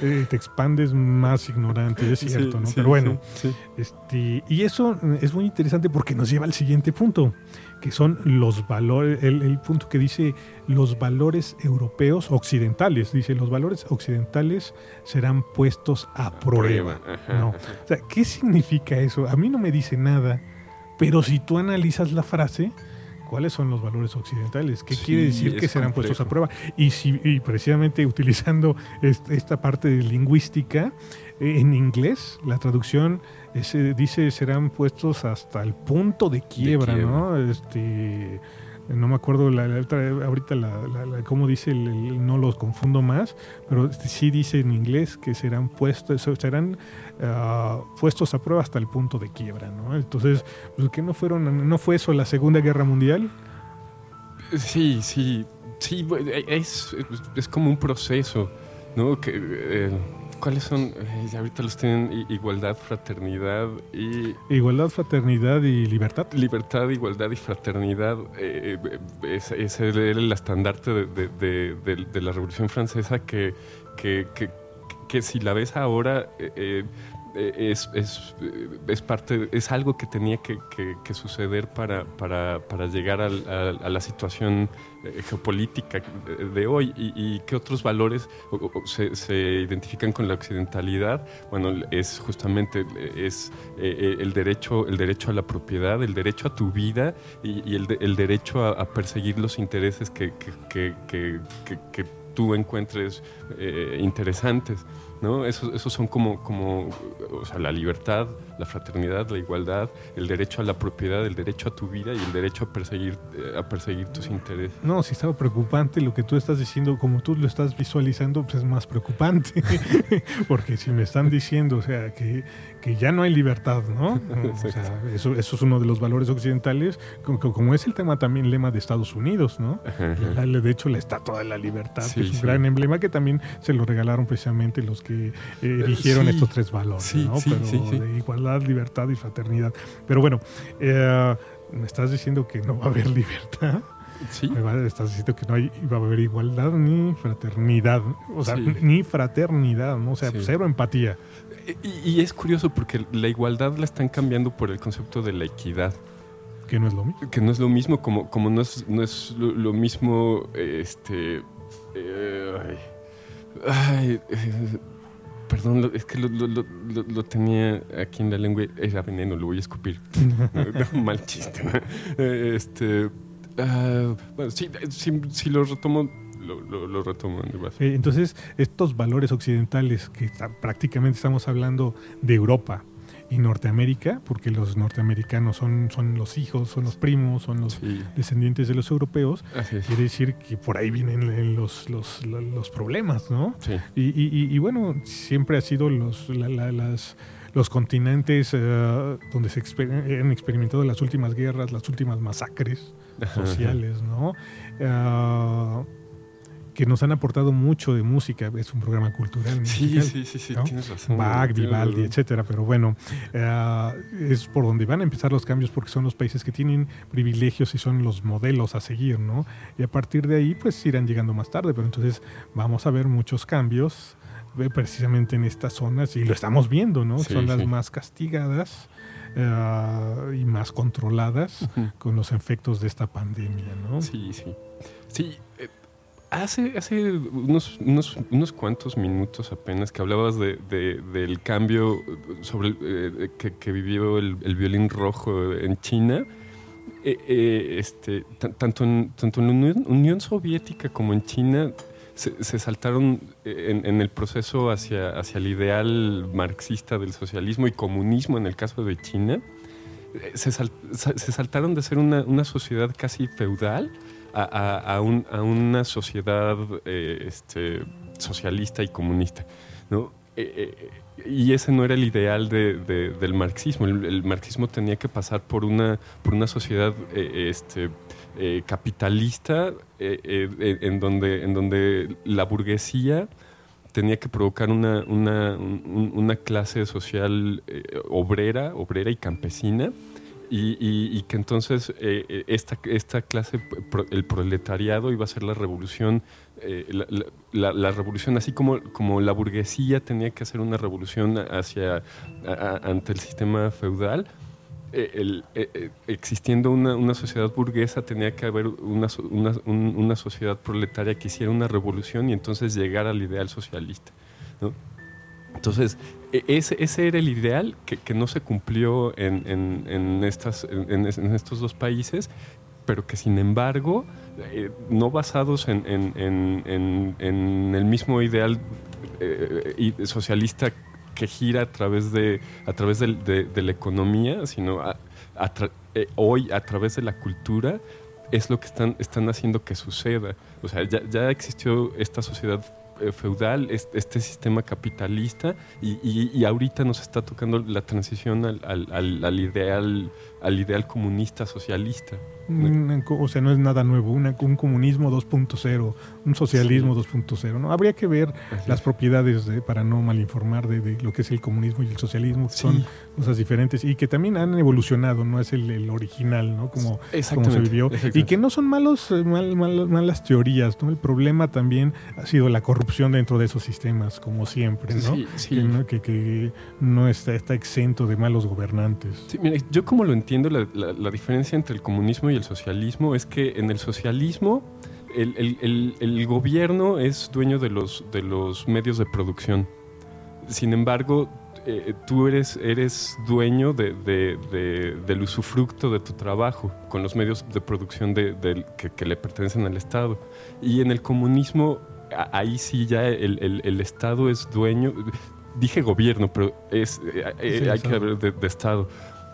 S3: eh, te expandes, más ignorante, es cierto,
S2: Sí,
S3: ¿no?
S2: sí,
S3: Pero bueno,
S2: sí, sí.
S3: este, y eso es muy interesante porque nos lleva al siguiente punto, que son los valores, el, el punto que dice los valores europeos occidentales, dice los valores occidentales serán puestos a prueba. No. O sea, ¿qué significa eso? A mí no me dice nada, pero si tú analizas la frase, ¿cuáles son los valores occidentales? ¿Qué
S2: Sí,
S3: quiere decir que serán puestos a prueba? Y, si, y precisamente utilizando est- esta parte de lingüística, eh, en inglés, la traducción es, eh, dice serán puestos hasta el punto de quiebra,
S2: quiebra.
S3: ¿no? Este, no me acuerdo la, ahorita la, la- la- cómo dice, el- el- no los confundo más, pero este sí dice en inglés que serán puestos, serán ah, puestos a prueba hasta el punto de quiebra, ¿no? Entonces, pues, ¿qué no fueron, no fue eso la Segunda Guerra Mundial?
S2: Sí, sí, sí, es, es como un proceso, ¿no? Que, eh, ¿Cuáles son? Eh, ahorita los tienen igualdad, fraternidad y
S3: Igualdad, fraternidad y libertad.
S2: libertad, igualdad y fraternidad. eh, eh, es, es el, el estandarte de, de- de- la Revolución Francesa que, que, que- que si la ves ahora eh, eh, es, es, es parte, es algo que tenía que, que- que suceder para, para, para llegar al- a, a la situación eh, geopolítica de- hoy y, y qué otros valores se, se identifican con la occidentalidad. Bueno, es justamente es eh, eh, el derecho, el derecho a la propiedad, el derecho a tu vida y, y el, el derecho a, a perseguir los intereses que- que tú encuentres eh, interesantes. ¿No? Esos, esos son como, como o sea, la libertad, la fraternidad, la igualdad, el derecho a la propiedad, el derecho a tu vida y el derecho a perseguir, eh, a perseguir tus intereses.
S3: No, si estaba preocupante lo que tú estás diciendo, como tú lo estás visualizando, pues es más preocupante. Porque si me están diciendo, o sea, que, que ya no hay libertad, ¿no? O sea, eso, eso es uno de los valores occidentales, como, como es el tema también lema de Estados Unidos, ¿no? La- de hecho, la Estatua de la Libertad,
S2: Sí,
S3: que es un
S2: sí.
S3: gran emblema que también se lo regalaron precisamente los que eh, erigieron
S2: sí.
S3: estos tres valores,
S2: Sí,
S3: ¿no?
S2: sí,
S3: Pero de igualdad, libertad y fraternidad. Pero bueno, eh, me estás diciendo que no va a haber libertad.
S2: Sí,
S3: Me estás diciendo que no hay, va a haber igualdad ni fraternidad. O sea, ni fraternidad, ¿no? O sea, cero empatía.
S2: y, y es curioso porque la igualdad la están cambiando por el concepto de la equidad.
S3: Que no es lo mismo.
S2: Que no es lo mismo, como, como no es, no es lo, mismo, este... Eh, ay, eh, perdón, es que lo, tenía aquí en la lengua, era veneno, lo voy a escupir. Mal chiste. Eh, este, ah, bueno, sí, si, lo retomo, lo, retomo.
S3: entonces, estos valores occidentales que prácticamente estamos hablando de Europa, y Norteamérica, porque los norteamericanos son, son los hijos, son los primos, son los descendientes de los europeos, quiere decir que por ahí vienen los, los, los problemas, ¿no? Y, y, y, bueno, siempre ha sido los, las, los continentes eh, donde se han experimentado las últimas guerras, las últimas masacres sociales, ¿no? Uh, que nos han aportado mucho de música. Es un programa cultural.
S2: Sí, sí, sí, sí, tienes razón.
S3: Bach, Vivaldi, etcétera. Pero bueno, eh, es por donde van a empezar los cambios porque son los países que tienen privilegios y son los modelos a seguir, ¿no? Y a partir de ahí, pues irán llegando más tarde. Pero entonces vamos a ver muchos cambios eh, precisamente en estas zonas y lo estamos viendo, ¿no? son las más castigadas. Eh, y más controladas con los efectos de esta pandemia, ¿no?
S2: Sí, sí. Sí, Hace, hace unos, unos, unos, cuantos minutos apenas que hablabas de, del cambio sobre eh, que, vivió el, violín rojo en China. Eh, eh, este, tanto en, tanto en la Unión, Soviética como en China se, saltaron en, el proceso hacia, hacia el ideal marxista del socialismo y comunismo en el caso de China. Se, se saltaron de ser una, una sociedad casi feudal a, una sociedad eh, este, socialista y comunista. ¿no? Eh, eh, y ese no era el ideal del marxismo. El, marxismo tenía que pasar por una, por una sociedad este, capitalista en, donde, en donde la burguesía tenía que provocar una, una clase social obrera, obrera y campesina y, que entonces eh, eh, esta, esta clase, el proletariado, iba a ser la revolución, eh, la, revolución, así como, como la burguesía tenía que hacer una revolución hacia, ante el sistema feudal. existiendo una, una, sociedad burguesa tenía que haber una, una, una, sociedad proletaria que hiciera una revolución y entonces llegar al ideal socialista. Entonces, ese, ese, era el ideal que, no se cumplió en, en, estas, en, estos dos países, pero que sin embargo, eh, no basados en, el mismo ideal eh, socialista que gira a través de, a través de, la economía, sino eh, hoy a través de la cultura, es lo que están, están haciendo que suceda. O sea, ya, ya existió esta sociedad eh, feudal, este sistema capitalista, y, ahorita nos está tocando la transición al, al, ideal, al ideal comunista socialista.
S3: O sea, no es nada nuevo, un comunismo 2.0, un socialismo 2.0. ¿no? Habría que ver las propiedades para no malinformar de, de, lo que es el comunismo y el socialismo, que son cosas diferentes y que también han evolucionado, no es el, original, ¿no? Como, como, se vivió. Y que no son malos, eh, mal, malas teorías, ¿no? El problema también ha sido la corrupción dentro de esos sistemas, como siempre, ¿no? Que, que, no está, está exento de malos gobernantes.
S2: yo como lo entiendo, la, la diferencia entre el comunismo y el socialismo es que en el socialismo el, gobierno es dueño de los, de los medios de producción. Sin embargo, eh, tú eres, eres dueño del usufructo de tu trabajo con los medios de producción de, que, le pertenecen al Estado. Y en el comunismo, ahí sí ya el, Estado es dueño. Dije gobierno, pero es, eh, eh, hay que hablar de Estado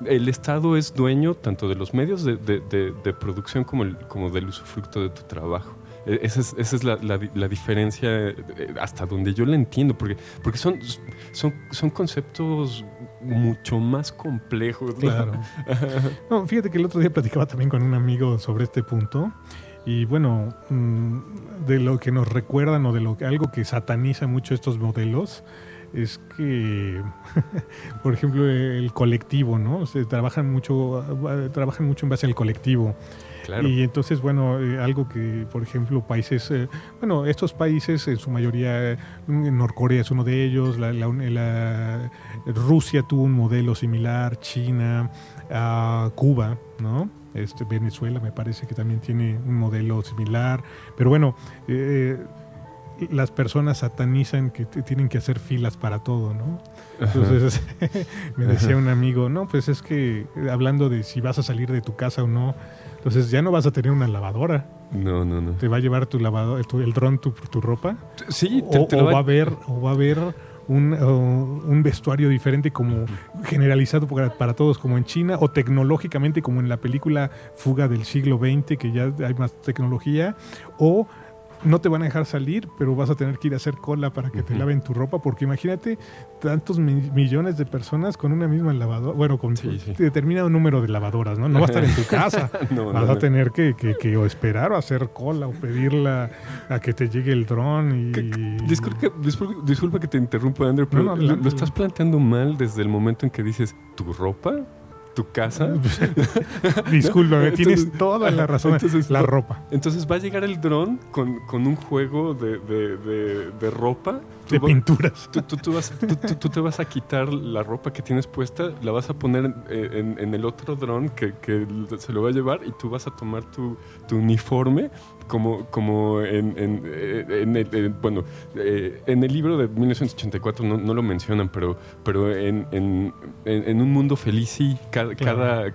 S2: el Estado es dueño tanto de los medios de, producción como, como del usufructo de tu trabajo. E, esa es, la, diferencia eh, hasta donde yo la entiendo, porque, porque son, son, son conceptos mucho más complejos.
S3: Claro. fíjate que el otro día platicaba también con un amigo sobre este punto. Y bueno, mm, de lo que nos recuerdan o de lo que algo que sataniza mucho estos modelos es que, por ejemplo, el colectivo, ¿no? Se trabajan mucho, trabajan mucho en base al colectivo. Y entonces, bueno, eh, algo que, por ejemplo, países, eh, bueno, estos países, en su mayoría, eh, Norcorea es uno de ellos, la, Rusia tuvo un modelo similar, China, Cuba, ¿no? Este, Venezuela me parece que también tiene un modelo similar. Pero bueno, eh, las personas satanizan que tienen que hacer filas para todo, ¿no? Entonces me decía un amigo, no, pues es que hablando de si vas a salir de tu casa o no, entonces ya no vas a tener una lavadora.
S2: No, no, no.
S3: Te va a llevar tu lavadora, el dron tu, tu ropa.
S2: Sí,
S3: te, o, va a haber, o va a haber un, un, vestuario diferente como generalizado para, para, todos como en China o tecnológicamente como en la película Fuga del siglo XX que ya hay más tecnología o no te van a dejar salir, pero vas a tener que ir a hacer cola para que te laven tu ropa, porque imagínate tantos millones de personas con una misma lavadora, bueno, con determinado número de lavadoras, ¿no? No va a estar en tu casa, vas a tener que, que, o esperar o hacer cola o pedirla a que te llegue el dron y...
S2: Disculpa, que te interrumpa, Andrew, pero lo estás planteando mal desde el momento en que dices, ¿tu ropa? Tu casa.
S3: Disculpa, tienes toda la razón. Entonces, la ropa.
S2: Entonces va a llegar el dron con, con un juego de, de, de, ropa.
S3: De pinturas.
S2: Tú, tú, vas, tú, te vas a quitar la ropa que tienes puesta, la vas a poner en, en el otro dron que, que, se lo va a llevar y tú vas a tomar tu, tu uniforme como, como en, en, en el, bueno, eh, en el libro de 1984 no, no lo mencionan, pero, pero en, un mundo feliz sí, cada, cada,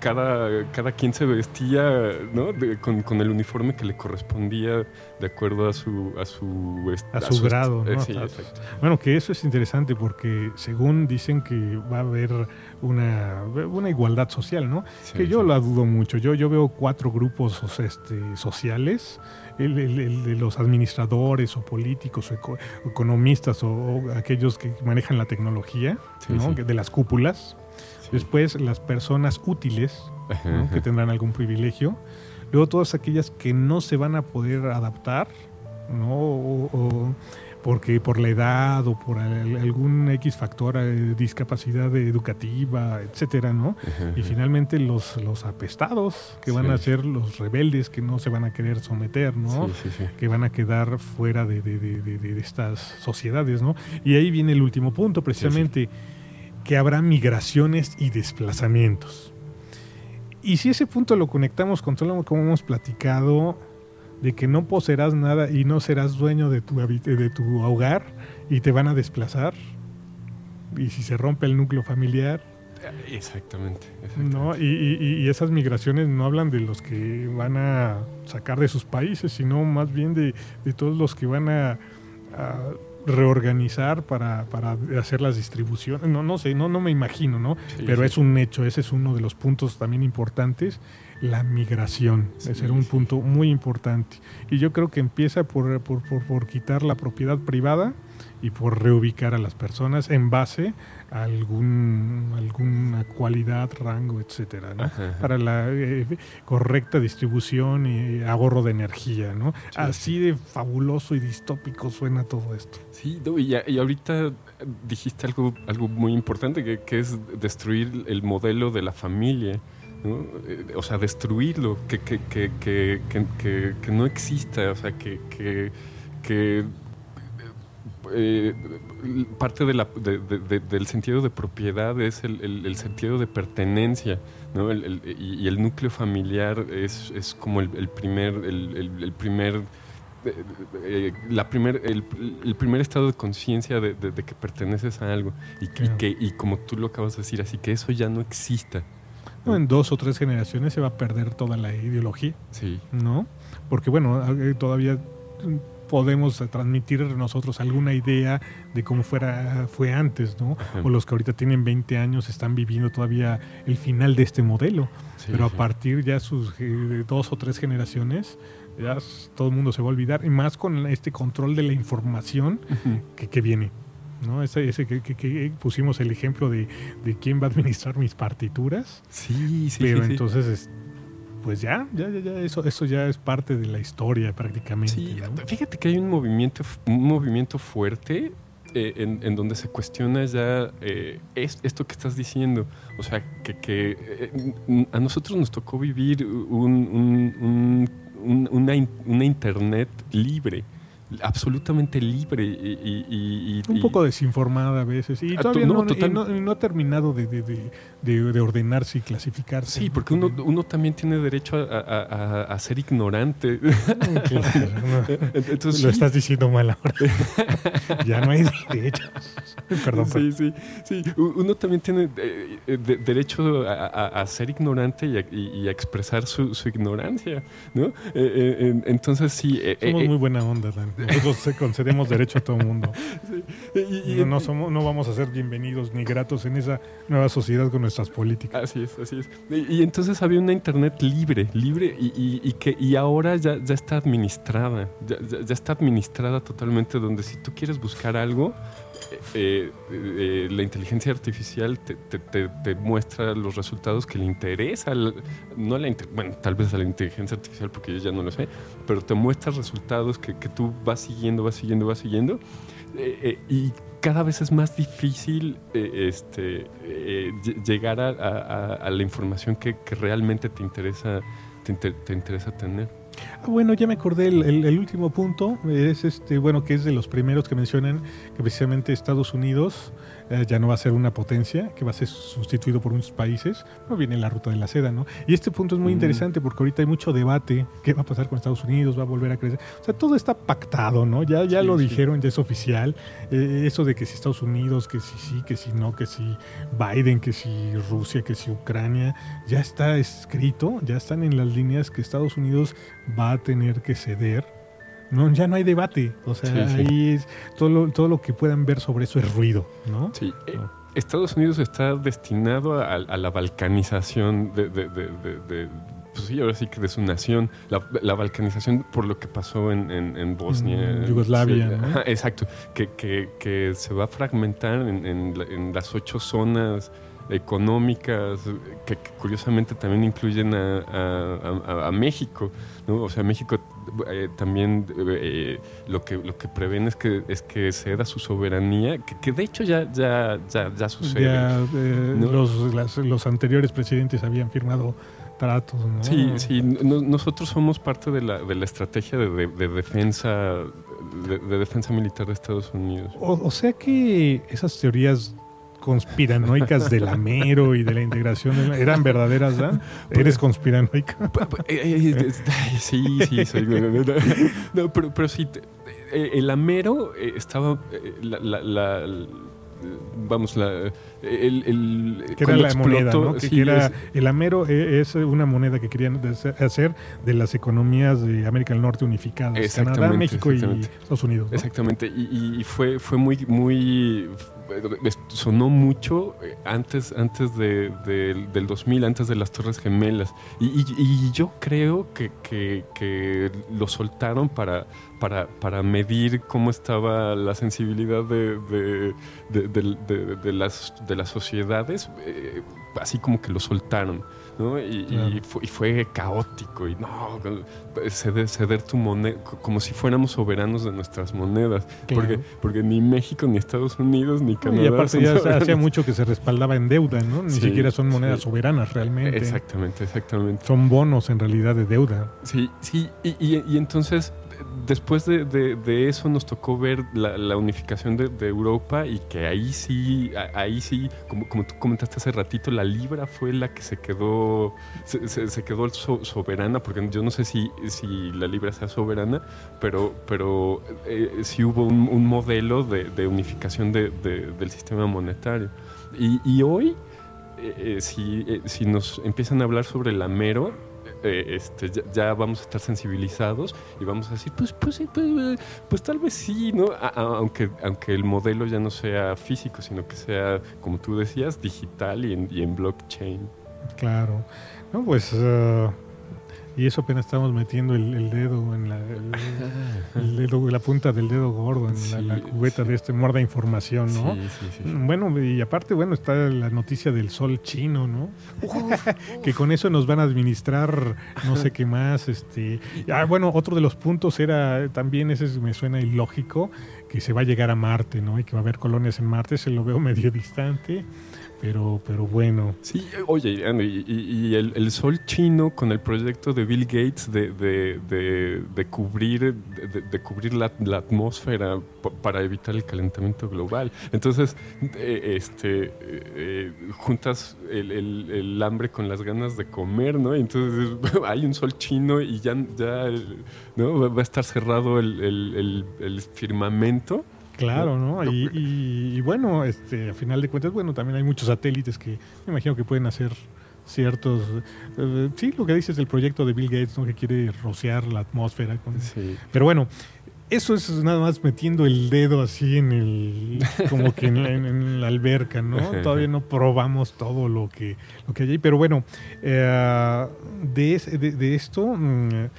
S2: cada, cada, quien se vestía ¿no? con, con, el uniforme que le correspondía de acuerdo a su a su,
S3: a su, grado. ¿no? bueno, que eso es interesante porque según dicen que va a haber una, una igualdad social, ¿no? que yo la dudo mucho. Yo, yo veo cuatro grupos este, sociales, el, de los administradores o políticos o economistas o, aquellos que manejan la tecnología, de las cúpulas. Después las personas útiles, que tendrán algún privilegio. Luego todas aquellas que no se van a poder adaptar, ¿no? o, porque por la edad o por algún X factor, de eh, discapacidad educativa, etcétera, ¿no? Y finalmente los, los apestados, que van a ser los rebeldes que no se van a querer someter, ¿no? que van a quedar fuera de, de, estas sociedades, ¿no? Y ahí viene el último punto, precisamente, que habrá migraciones y desplazamientos. Y si ese punto lo conectamos con todo lo que hemos platicado, de que no poseerás nada y no serás dueño de tu, de tu hogar y te van a desplazar. Y si se rompe el núcleo familiar.
S2: Exactamente.
S3: ¿no? Y, esas migraciones no hablan de los que van a sacar de sus países, sino más bien de, todos los que van a, reorganizar para, para, hacer las distribuciones. No, no sé, no, no me imagino, ¿no? Pero es un hecho, ese es uno de los puntos también importantes la migración. es ser un punto muy importante. Y yo creo que empieza por, por, por, quitar la propiedad privada y por reubicar a las personas en base algún, alguna cualidad, rango, etcétera, para la eh, correcta distribución y ahorro de energía. ¿no? Así de fabuloso y distópico suena todo esto.
S2: Sí, y, y ahorita dijiste algo, algo muy importante, que, que es destruir el modelo de la familia. ¿no? Eh, o sea, destruirlo, que, que, que, que, no exista, o sea, que, que, eh, parte de la, del sentido de propiedad es el, sentido de pertenencia, ¿no? y, el núcleo familiar es, es como el, primer, el, primer eh, la primer, el, primer estado de conciencia de, que perteneces a algo y, y, que, y como tú lo acabas de decir, así que eso ya no exista
S3: en dos o tres generaciones se va a perder toda la ideología.
S2: Sí.
S3: ¿No? Porque, bueno, eh, todavía podemos transmitir nosotros alguna idea de cómo fuera fue antes, ¿no? O los que ahorita tienen 20 años están viviendo todavía el final de este modelo. Pero a partir ya sus eh, dos o tres generaciones, ya todo el mundo se va a olvidar, y más con este control de la información que, que viene. ¿no? Ese, ese que, pusimos el ejemplo de, quién va a administrar mis partituras.
S2: Sí, sí.
S3: Pero entonces, pues ya, ya, ya, ya, eso, eso ya es parte de la historia prácticamente. Sí,
S2: fíjate que hay un movimiento, un movimiento fuerte eh, en, donde se cuestiona ya eh, esto que estás diciendo. O sea, que, que eh, a nosotros nos tocó vivir un, una, una, internet libre. Absolutamente libre y,
S3: un poco desinformada a veces y todavía no, no, ha terminado de, de, ordenarse y clasificarse.
S2: Sí, porque uno, uno también tiene derecho a, ser ignorante.
S3: Entonces, Lo estás diciendo mal ahora. ya no hay derecho. Perdón.
S2: Sí, sí, sí. Uno también tiene eh, eh, derecho a, ser ignorante y a, expresar su, ignorancia, ¿no? Eh, entonces sí.
S3: Somos muy buena onda, Dan. Nosotros concedemos derecho a todo el mundo. no, somos, no vamos a ser bienvenidos ni gratos en esa nueva sociedad con nuestras políticas.
S2: Así es, así es. Y, entonces había una internet libre, libre y, que y ahora ya, ya está administrada, ya, está administrada totalmente, donde si tú quieres buscar algo, eh, eh, la inteligencia artificial te, muestra los resultados que le interesa, no la, bueno, tal vez a la inteligencia artificial porque yo ya no lo sé, pero te muestra resultados que, tú vas siguiendo, vas siguiendo, vas siguiendo. Eh, y cada vez es más difícil este, llegar a, la información que realmente te interesa, te interesa tener.
S3: Ah, bueno, ya me acordé, el, último punto es este, bueno, que es de los primeros que mencionan que precisamente Estados Unidos eh, ya no va a ser una potencia, que va a ser sustituido por unos países, no viene la ruta de la seda, ¿no? Y este punto es muy interesante porque ahorita hay mucho debate, ¿qué va a pasar con Estados Unidos? ¿Va a volver a crecer? O sea, todo está pactado, ¿no? Ya, ya lo dijeron, ya es oficial. Eh, eso de que si Estados Unidos, que si sí, que si no, que si Biden, que si Rusia, que si Ucrania, ya está escrito, ya están en las líneas que Estados Unidos va a tener que ceder no, ya no hay debate. O sea, ahí es todo lo, todo lo que puedan ver sobre eso es ruido, ¿no?
S2: Sí. Eh, Estados Unidos está destinado a, la balcanización de, pues sí, ahora sí que de su nación, la, balcanización por lo que pasó en, Bosnia.
S3: Yugoslavia.
S2: exacto, que, que, se va a fragmentar en, las ocho zonas económicas que, curiosamente también incluyen a, México, ¿no? O sea, México eh, también eh, lo que lo que prevén es que es que ceda su soberanía, que, de hecho ya ya ya, sucede.
S3: Eh, los, los anteriores presidentes habían firmado tratos. ¿no?
S2: Sí, sí. nosotros somos parte de la, de la estrategia de, de, defensa de, defensa militar de Estados Unidos.
S3: o sea que esas teorías conspiranoicas del Amero y de la integración eran verdaderas, ¿verdad? ¿Eres conspiranoica?
S2: Eh, eh, sí, sí, soy. No, pero, pero sí, eh, el Amero estaba. la, vamos, la, el, el
S3: que era la moneda, ¿no? Que, era, el amero es una moneda que querían hacer de las economías de América del Norte unificadas, Canadá, México y Estados Unidos.
S2: Exactamente, y, y, fue, fue muy, muy sonó mucho eh, antes, antes de, del 2000, antes de las Torres Gemelas. Y, yo creo que, que, lo soltaron para, para, para, medir cómo estaba la sensibilidad de, de las, de las sociedades, eh, así como que lo soltaron. Y, fue, caótico y no, ceder, ceder, tu moneda, como si fuéramos soberanos de nuestras monedas, porque, porque ni México, ni Estados Unidos, ni Canadá.
S3: Y aparte ya hacía mucho que se respaldaba en deuda, ¿no? Ni siquiera son monedas soberanas realmente.
S2: Exactamente, exactamente.
S3: Son bonos en realidad de deuda.
S2: Sí, sí, y, y entonces después de, eso nos tocó ver la, unificación de, Europa y que ahí sí, ahí sí, como, como tú comentaste hace ratito, la libra fue la que se quedó, se, quedó soberana, porque yo no sé si, si la libra sea soberana, pero, pero eh, sí hubo un, modelo de, unificación del sistema monetario. Y, hoy, eh, eh, si, si nos empiezan a hablar sobre el amero, eh, este, ya, vamos a estar sensibilizados y vamos a decir, pues, pues, pues, pues tal vez sí, ¿no? aunque, aunque el modelo ya no sea físico, sino que sea, como tú decías, digital y en, y en blockchain.
S3: Claro. No, pues... Uh, y eso apenas estamos metiendo el, dedo en la, el, dedo, la punta del dedo gordo en la, cubeta de este muerda información, ¿no? bueno, y aparte, bueno, está la noticia del sol chino, ¿no? que con eso nos van a administrar no sé qué más. Este, ah, bueno, otro de los puntos era también, ese me suena ilógico, que se va a llegar a Marte, ¿no? Y que va a haber colonias en Marte, se lo veo medio distante Pero, pero bueno.
S2: Sí, oye, Andy, y, el, sol chino con el proyecto de Bill Gates de, de, cubrir, de, cubrir la, atmósfera para evitar el calentamiento global. Entonces, eh, este, eh, juntas el, hambre con las ganas de comer, ¿no? Entonces hay un sol chino y ya, ya ¿no? va a estar cerrado el, el firmamento.
S3: Claro, ¿no? Y, bueno, este, a final de cuentas, bueno, también hay muchos satélites que me imagino que pueden hacer ciertos... Eh, sí, lo que dices del proyecto de Bill Gates, ¿no? Que quiere rociar la atmósfera. Con, sí. Pero bueno, eso es nada más metiendo el dedo así en el... como que en la, alberca, ¿no? Todavía no probamos todo lo que, lo que hay ahí. Pero bueno, eh, de, de, esto, mm,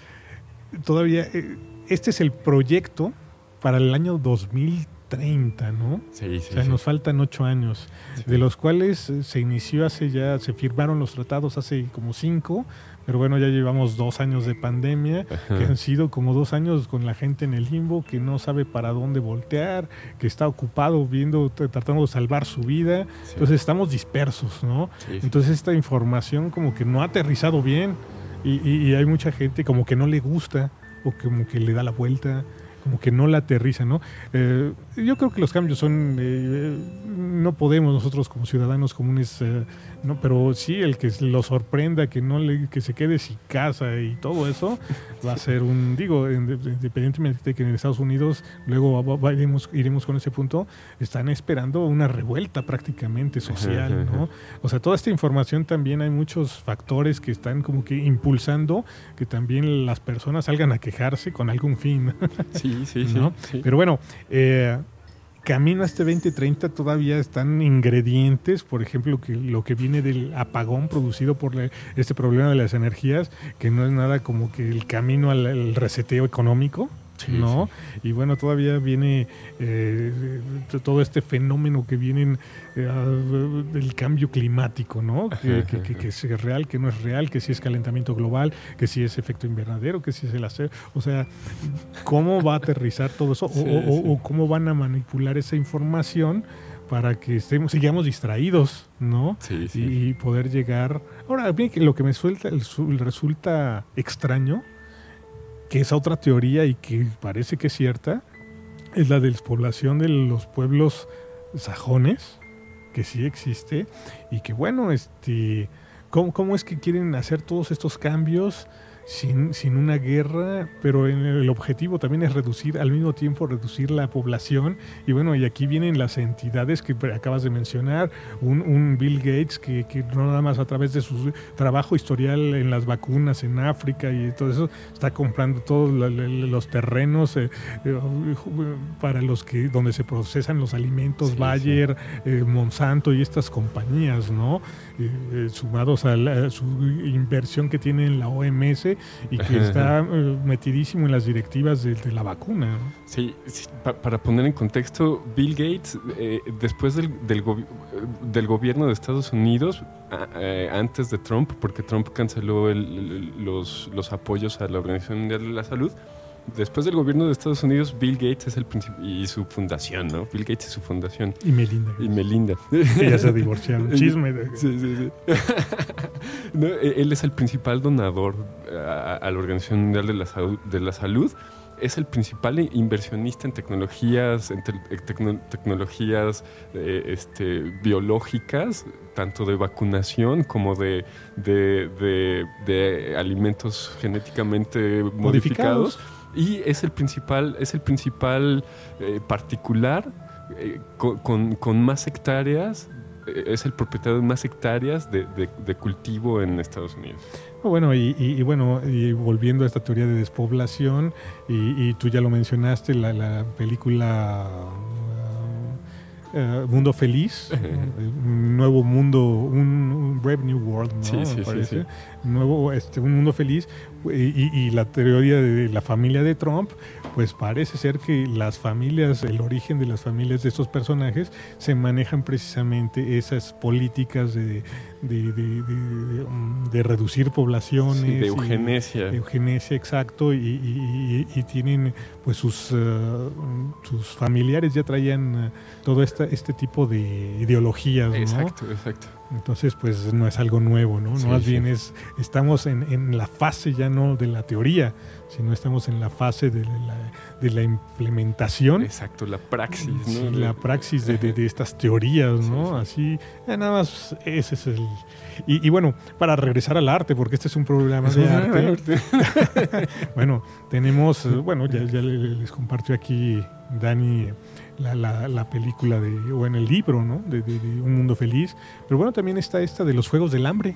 S3: todavía... Eh, este es el proyecto para el año 2030, ¿no?
S2: Sí,
S3: sí. O sea, nos faltan ocho años, de los cuales eh, se inició hace ya, se firmaron los tratados hace como cinco, pero bueno, ya llevamos dos años de pandemia, que han sido como dos años con la gente en el limbo, que no sabe para dónde voltear, que está ocupado viendo, tratando de salvar su vida. Entonces estamos dispersos, ¿no? Entonces esta información como que no ha aterrizado bien y, y hay mucha gente como que no le gusta o como que le da la vuelta como que no la aterriza, ¿no? Eh, yo creo que los cambios son, eh, no podemos nosotros como ciudadanos comunes eh, no, pero sí el que lo sorprenda, que no le, que se quede sin casa y todo eso, va a ser un, digo, independientemente de que en Estados Unidos luego iremos, iremos con ese punto, están esperando una revuelta prácticamente social, ¿no? O sea, toda esta información también hay muchos factores que están como que impulsando que también las personas salgan a quejarse con algún fin.
S2: Sí, sí, sí,
S3: Pero bueno, eh, camino a este 2030 todavía están ingredientes, por ejemplo, que lo que viene del apagón producido por este problema de las energías, que no es nada como que el camino al reseteo económico. ¿No? Y bueno, todavía viene eh, todo este fenómeno que viene eh, del cambio climático, ¿no? Que, que, es real, que no es real, que si es calentamiento global, que si es efecto invernadero, que si es el acero. O sea, ¿cómo va a aterrizar todo eso? o, cómo van a manipular esa información para que estemos, sigamos distraídos, ¿no? Y, poder llegar. Ahora, bien, lo que me suelta, resulta extraño que esa otra teoría y que parece que es cierta, es la de despoblación de los pueblos sajones, que sí existe, y que bueno, este, ¿cómo, cómo es que quieren hacer todos estos cambios? Sin, sin una guerra, pero el objetivo también es reducir, al mismo tiempo reducir la población. Y bueno, y aquí vienen las entidades que acabas de mencionar, un, un Bill Gates que, que, no nada más a través de su trabajo historial en las vacunas en África y todo eso, está comprando todos los terrenos eh, eh, para los que donde se procesan los alimentos, Bayer, eh, Monsanto y estas compañías, ¿no? Sumados a, su inversión que tiene en la OMS y que está eh, metidísimo en las directivas de, la vacuna.
S2: Sí, para poner en contexto, Bill Gates, eh, después del, del, gobierno de Estados Unidos, eh, antes de Trump, porque Trump canceló los, los apoyos a la Organización Mundial de la Salud, después del gobierno de Estados Unidos, Bill Gates es el principal y su fundación, ¿no? Bill Gates y su fundación.
S3: Y Melinda.
S2: Y Melinda.
S3: ya se divorciaron. Chisme.
S2: Sí, sí, sí. E, él es el principal donador a, la Organización Mundial de la, Salud, de la Salud. Es el principal inversionista en tecnologías, en tecnologías eh, este, biológicas, tanto de vacunación como de, de, de, alimentos genéticamente modificados y es el principal, es el principal eh, particular eh, con, más hectáreas, eh, es el propietario de más hectáreas de, cultivo en Estados Unidos.
S3: Bueno, y, bueno, y volviendo a esta teoría de despoblación, y, tú ya lo mencionaste, la, la película uh, Mundo Feliz, un nuevo mundo, un, Brave New World, ¿no? Sí, sí, sí, Nuevo, este, un mundo feliz, y, la teoría de la familia de Trump, pues parece ser que las familias, el origen de las familias de estos personajes, se manejan precisamente esas políticas de, de, reducir poblaciones.
S2: de eugenesia.
S3: eugenesia, exacto, y, tienen pues sus, eh, sus familiares ya traían eh, todo esta, este tipo de ideologías, ¿no?
S2: Exacto, exacto.
S3: Entonces, pues no es algo nuevo, ¿no?
S2: Sí,
S3: Más
S2: sí.
S3: bien es, estamos en, en la fase ya no de la teoría, sino estamos en la fase de la, de la implementación.
S2: Exacto, la praxis,
S3: Sí,
S2: ¿no?
S3: la praxis de, de- de estas teorías,
S2: Sí,
S3: ¿no? Así, eh, nada más ese es el... Y, y bueno, para regresar al arte, porque este es un programa de arte, bueno, tenemos, bueno, ya, ya le- les compartió aquí Dani la, la- la película de, o en el libro, ¿no? De, de- de Un Mundo Feliz. Pero bueno, también está esta de los Juegos del Hambre,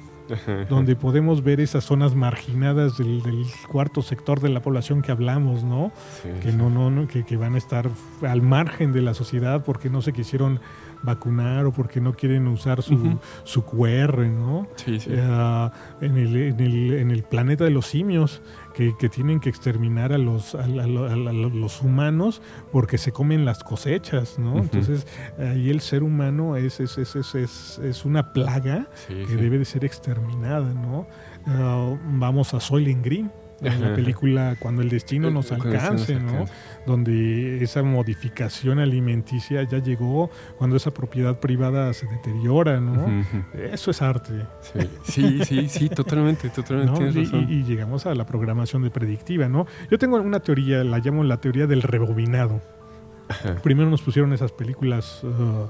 S3: donde podemos ver esas zonas marginadas del, del cuarto sector de la población que hablamos, ¿no?
S2: Sí,
S3: que
S2: sí.
S3: no, no, no, que, que van a estar al margen de la sociedad porque no se quisieron vacunar o porque no quieren usar su, su QR, ¿no?
S2: Sí, sí.
S3: Eh, en, el, en, el, en el planeta de los simios, que, que tienen que exterminar a los, a, a los humanos porque se comen las cosechas, ¿no? Entonces, ahí el ser humano es, es, es, es, es, una plaga
S2: sí,
S3: que
S2: sí.
S3: debe de ser exterminada, ¿no? Eh, vamos a Soylent Green, en la
S2: Ajá.
S3: película Cuando el destino nos alcance, ¿no? Donde esa modificación alimenticia ya llegó, cuando esa propiedad privada se deteriora, ¿no? Eso es arte.
S2: Sí, sí, sí, sí, totalmente, totalmente
S3: ¿no?
S2: tienes
S3: Y,
S2: razón.
S3: y- llegamos a la programación de predictiva, ¿no? Yo tengo una teoría, la llamo la teoría del rebobinado.
S2: Ajá.
S3: Primero nos pusieron esas películas, uh,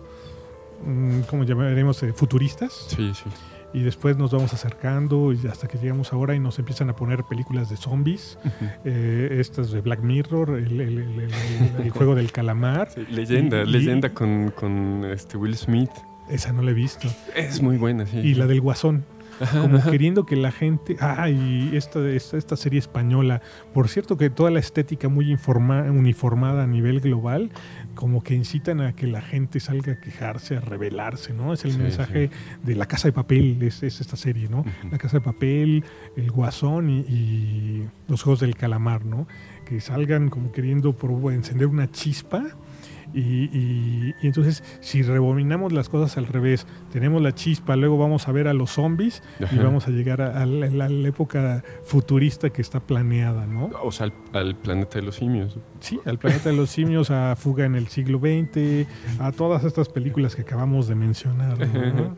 S3: mm, ¿cómo llamaremos? Eh, futuristas.
S2: Sí, sí.
S3: Y después nos vamos acercando y hasta que llegamos ahora y nos empiezan a poner películas de zombies, eh, estas de Black Mirror, el, el- el- el- el juego del calamar.
S2: Sí, leyenda,
S3: Y- y-
S2: leyenda con, con este Will Smith.
S3: Esa no la he visto.
S2: Es muy buena, sí.
S3: Y la del Guasón, como queriendo que la gente... Ah, y esta, esta, esta serie española, por cierto que toda la estética muy informa- uniformada a nivel global, como que incitan a que la gente salga a quejarse, a rebelarse, ¿no? Es el
S2: Sí,
S3: mensaje de La Casa de Papel, es, es esta serie, ¿no?
S2: Ujú.
S3: La Casa de Papel, El Guasón y, y Los Juegos del Calamar, ¿no? Que salgan como queriendo provo- encender una chispa. Y, y- y entonces, si rebobinamos las cosas al revés, tenemos la chispa, luego vamos a ver a los zombies y vamos a llegar a, a la, época futurista que está planeada, ¿no?
S2: O sea, al, al planeta de los simios.
S3: Sí, al planeta de los simios, a Fuga en el siglo XX, a todas estas películas que acabamos de mencionar, ¿no?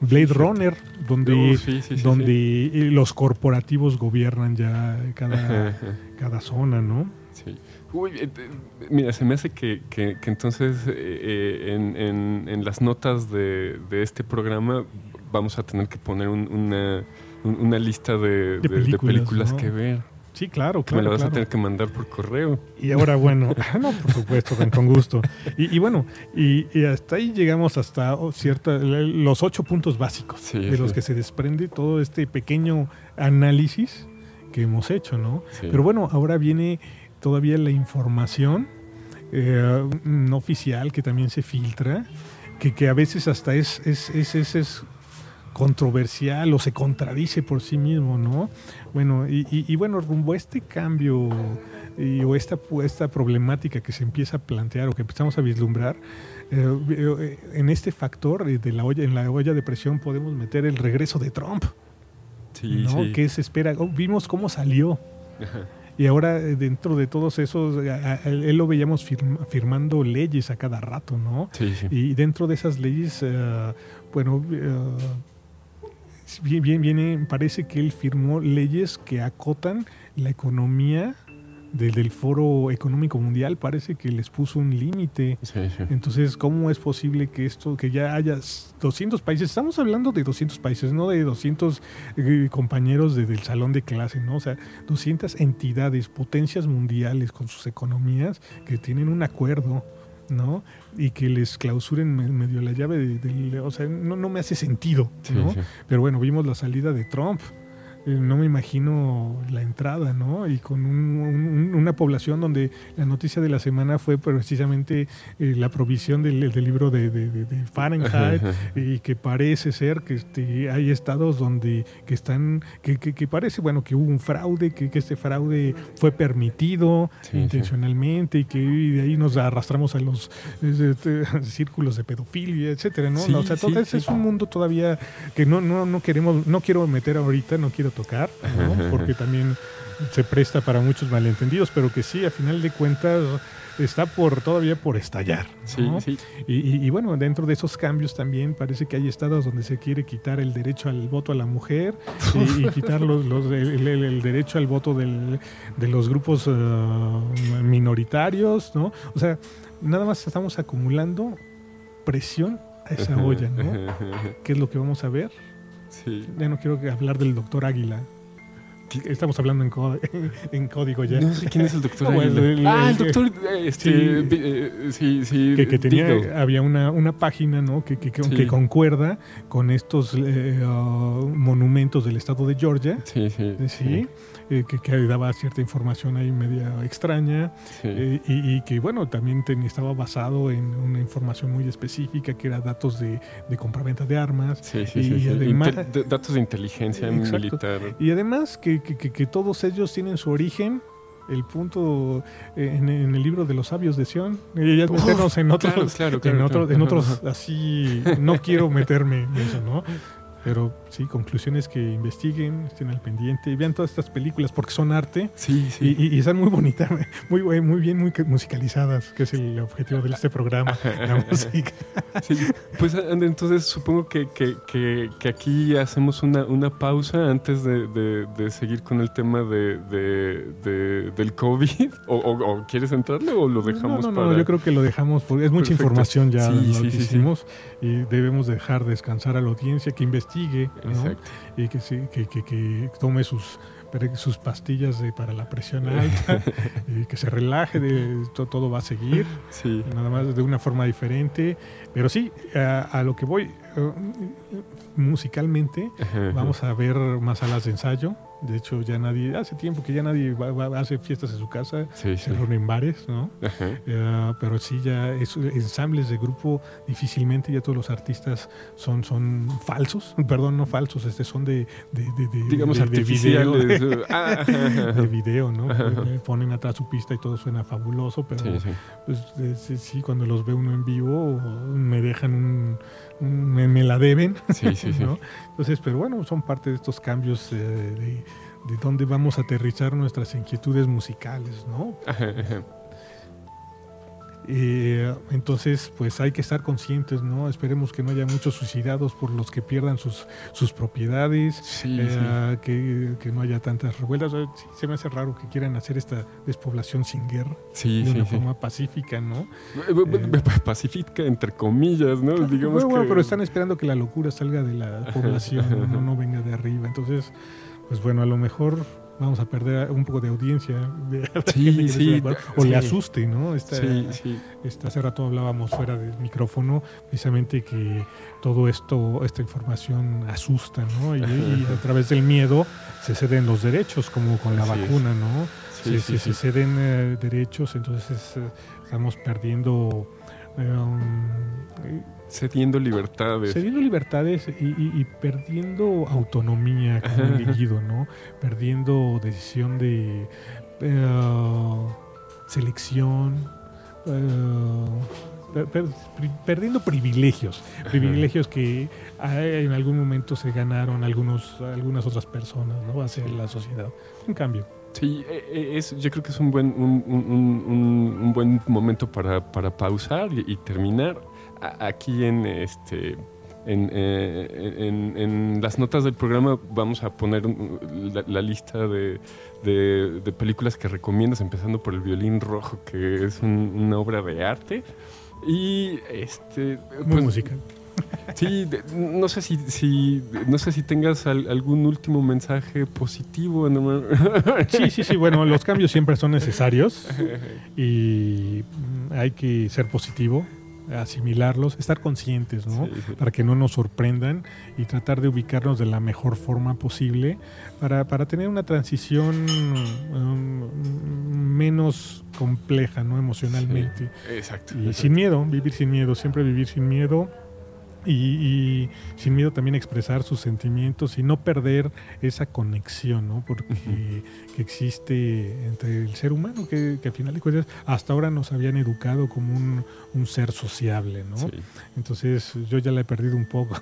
S3: Blade Runner, donde,
S2: Uh, sí, sí, sí,
S3: donde eh, los corporativos gobiernan ya cada, cada zona, ¿no?
S2: Sí. Uy, eh, eh, mira, se me hace que, que- que entonces eh, eh, en, en- en las notas de, de este programa vamos a tener que poner un- una, un- una lista de, de- de
S3: películas,
S2: películas,
S3: ¿no?
S2: que ver.
S3: Sí, claro,
S2: Que me
S3: claro.
S2: la vas
S3: claro.
S2: a tener que mandar por correo.
S3: Y ahora, bueno, no, por supuesto, con gusto. Y, y bueno, y, y hasta ahí llegamos hasta oh, cierta, los ocho puntos básicos
S2: Sí,
S3: de los que se desprende todo este pequeño análisis que hemos hecho, ¿no?
S2: Sí.
S3: Pero bueno, ahora viene todavía la información eh, no oficial que también se filtra, que, que a veces hasta es, es, es, es, es controversial o se contradice por sí mismo, ¿no? Bueno, y, y- y bueno, rumbo a este cambio y- o esta, esta problemática que se empieza a plantear o que empezamos a vislumbrar, eh, eh, en este factor de la olla, en la olla de presión podemos meter el regreso de Trump,
S2: Sí,
S3: ¿no?
S2: sí.
S3: Que se espera, oh, vimos cómo salió. Y ahora eh, dentro de todos esos, a- a- él lo veíamos firma- firmando leyes a cada rato, ¿no?
S2: Sí, sí.
S3: Y dentro de esas leyes, eh, bueno, eh, bien, bien, viene, parece que él firmó leyes que acotan la economía del, del Foro Económico Mundial, parece que les puso un límite.
S2: Sí, sí.
S3: Entonces, ¿cómo es posible que esto, que ya haya 200 países? Estamos hablando de 200 países, no de 200 eh, compañeros de- del salón de clase, ¿no? O sea, 200 entidades, potencias mundiales con sus economías que tienen un acuerdo, ¿no? Y que les clausuren me- medio la llave de, o sea, no, no me hace sentido,
S2: Sí,
S3: ¿no?
S2: sí.
S3: Pero bueno, vimos la salida de Trump. No me imagino la entrada, ¿no? Y con un- un- una población donde la noticia de la semana fue precisamente eh, la provisión del, del libro de, de- Fahrenheit
S2: Ajá, ajá.
S3: y que parece ser que este, hay estados donde que están, que, que- que parece, bueno, que hubo un fraude, que, que este fraude fue permitido
S2: Sí, sí.
S3: intencionalmente y que de ahí nos arrastramos a los este, círculos de pedofilia, etcétera, ¿no?
S2: Sí,
S3: o sea, todo ese es un mundo todavía que no, no, no queremos, no quiero meter ahorita, no quiero tocar, ¿no? Porque también se presta para muchos malentendidos, pero que sí, a final de cuentas está por todavía por estallar.
S2: Sí, sí.
S3: Y, y, bueno, dentro de esos cambios también parece que hay estados donde se quiere quitar el derecho al voto a la mujer y, quitar los, el, derecho al voto del, de los grupos uh, minoritarios, ¿no? O sea, nada más estamos acumulando presión a esa olla, ¿no? ¿Qué es lo que vamos a ver?
S2: Sí.
S3: Ya no quiero hablar del doctor Águila. Estamos hablando en, en, código ya.
S2: No sé quién es el doctor. Águila. ah, el doctor. Este, sí, eh, sí, sí,
S3: que, tenía, había una, una página ¿no? que, que, que concuerda con estos eh, uh, monumentos del estado de Georgia.
S2: Sí, sí.
S3: sí eh, que, daba cierta información ahí media extraña eh, y, que bueno, también estaba basado en una información muy específica que era datos de, de compraventa de armas.
S2: y, además, datos de inteligencia militar.
S3: Y además que, que, todos ellos tienen su origen el punto eh, en, el libro de los sabios de Sion. Y meternos en otros, en, otros en otros así, no quiero meterme en eso, ¿no? Pero sí, conclusiones que investiguen, estén al pendiente y vean todas estas películas porque son arte.
S2: Sí,
S3: sí. Y, están muy bonitas, muy, muy bien, muy musicalizadas, que es el objetivo de este programa, la música.
S2: Sí, pues entonces supongo que, que, que, aquí hacemos una, una pausa antes de, de, seguir con el tema de, del COVID. ¿O, o, quieres entrarle o lo dejamos
S3: no, no, no, yo creo que lo dejamos porque es mucha información ya lo que hicimos y debemos dejar descansar a la audiencia que investigue y que, que, que, que, tome sus, sus pastillas de, para la presión alta y que se relaje, de, todo, va a seguir, nada más de una forma diferente. Pero sí, a, lo que voy, uh, musicalmente, vamos a ver más salas de ensayo de hecho, ya nadie, hace tiempo que ya nadie va, hace fiestas en su casa, se reúnen en bares, ¿no? Eh, pero sí, ya es, ensambles de grupo, difícilmente ya todos los artistas son, son falsos, perdón, no falsos, este son de, de,
S2: digamos, artificiales.
S3: Video, ah. de video, ¿no? Ponen atrás su pista y todo suena fabuloso, pero pues, sí, cuando los ve uno en vivo me dejan un me, la deben.
S2: Sí, sí, sí.
S3: Entonces, pero bueno, son parte de estos cambios de, de, dónde vamos a aterrizar nuestras inquietudes musicales, ¿no? Eh, entonces, pues hay que estar conscientes, ¿no? Esperemos que no haya muchos suicidados por los que pierdan sus, sus propiedades, eh, Que, no haya tantas revueltas. se me hace raro que quieran hacer esta despoblación sin guerra de una forma pacífica, ¿no?
S2: Eh, pacífica, entre comillas, ¿no?
S3: Digamos bueno, pero están esperando que la locura salga de la población, no, no venga de arriba. Entonces, pues bueno, a lo mejor vamos a perder un poco de audiencia.
S2: sí, sí,
S3: o le asuste, ¿no? Esta, sí, sí. hace rato hablábamos fuera del micrófono, precisamente que todo esto, esta información asusta, ¿no? Y, a través del miedo se ceden los derechos, como con la vacuna, ¿no? Sí, si, se ceden eh, derechos, entonces eh, estamos perdiendo...
S2: Eh, Cediendo libertades.
S3: Cediendo libertades y, perdiendo autonomía como elegido, ¿no? Perdiendo decisión de eh, selección, eh, perdiendo privilegios, privilegios que en algún momento se ganaron algunos, algunas otras personas, ¿no? Hacia la sociedad. Un cambio.
S2: Sí, e, e, es, yo creo que es un buen, un, un, un, buen momento para, para pausar y terminar aquí en este eh, en, en, las notas del programa vamos a poner la, lista de, de, películas que recomiendas, empezando por El violín rojo, que es una obra de arte. Y este.
S3: Muy pues, musical.
S2: Sí, no sé si, si, no sé si tengas algún último mensaje positivo.
S3: Sí, sí, sí. Bueno, los cambios siempre son necesarios y hay que ser positivo asimilarlos, estar conscientes, ¿no? Para que no nos sorprendan y tratar de ubicarnos de la mejor forma posible para, para tener una transición um, menos compleja, ¿no? Emocionalmente.
S2: exacto.
S3: Y sin miedo, vivir sin miedo, siempre vivir sin miedo y, sin miedo también expresar sus sentimientos y no perder esa conexión, ¿no? Porque que existe entre el ser humano, que, al final de cuentas hasta ahora nos habían educado como un, ser sociable, ¿no? Entonces yo ya la he perdido un poco,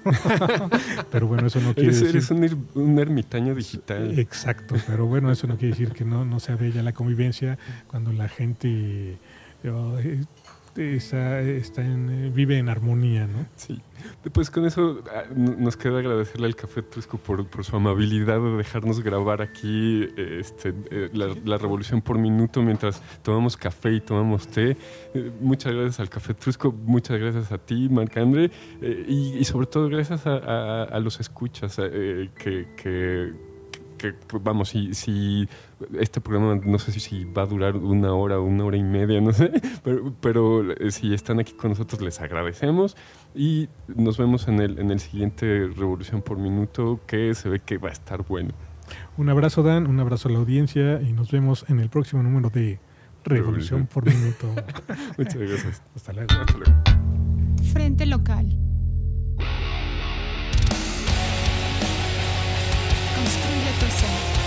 S3: pero bueno, eso no quiere decir...
S2: Eres un, un, ermitaño digital.
S3: Exacto, pero bueno, eso no quiere decir que no, no sea bella la convivencia cuando la gente... Eh, está en, vive en armonía, ¿no?
S2: Sí. Pues con eso ah, nos queda agradecerle al Café Tusco por, su amabilidad de dejarnos grabar aquí este, eh, la, revolución por minuto mientras tomamos café y tomamos té. Eh, muchas gracias al Café Trusco, muchas gracias a ti, Marc André, eh, y, sobre todo gracias a, los escuchas que, que que pues, vamos, si, si este programa no sé si, va a durar una hora o una hora y media, no sé, pero, pero, eh, si están aquí con nosotros les agradecemos y nos vemos en el, en el siguiente Revolución por Minuto que se ve que va a estar bueno.
S3: Un abrazo Dan, un abrazo a la audiencia y nos vemos en el próximo número de Revolución, por Minuto.
S2: Muchas gracias.
S3: Hasta luego. Hasta luego.
S1: Frente local. Construye Senhor.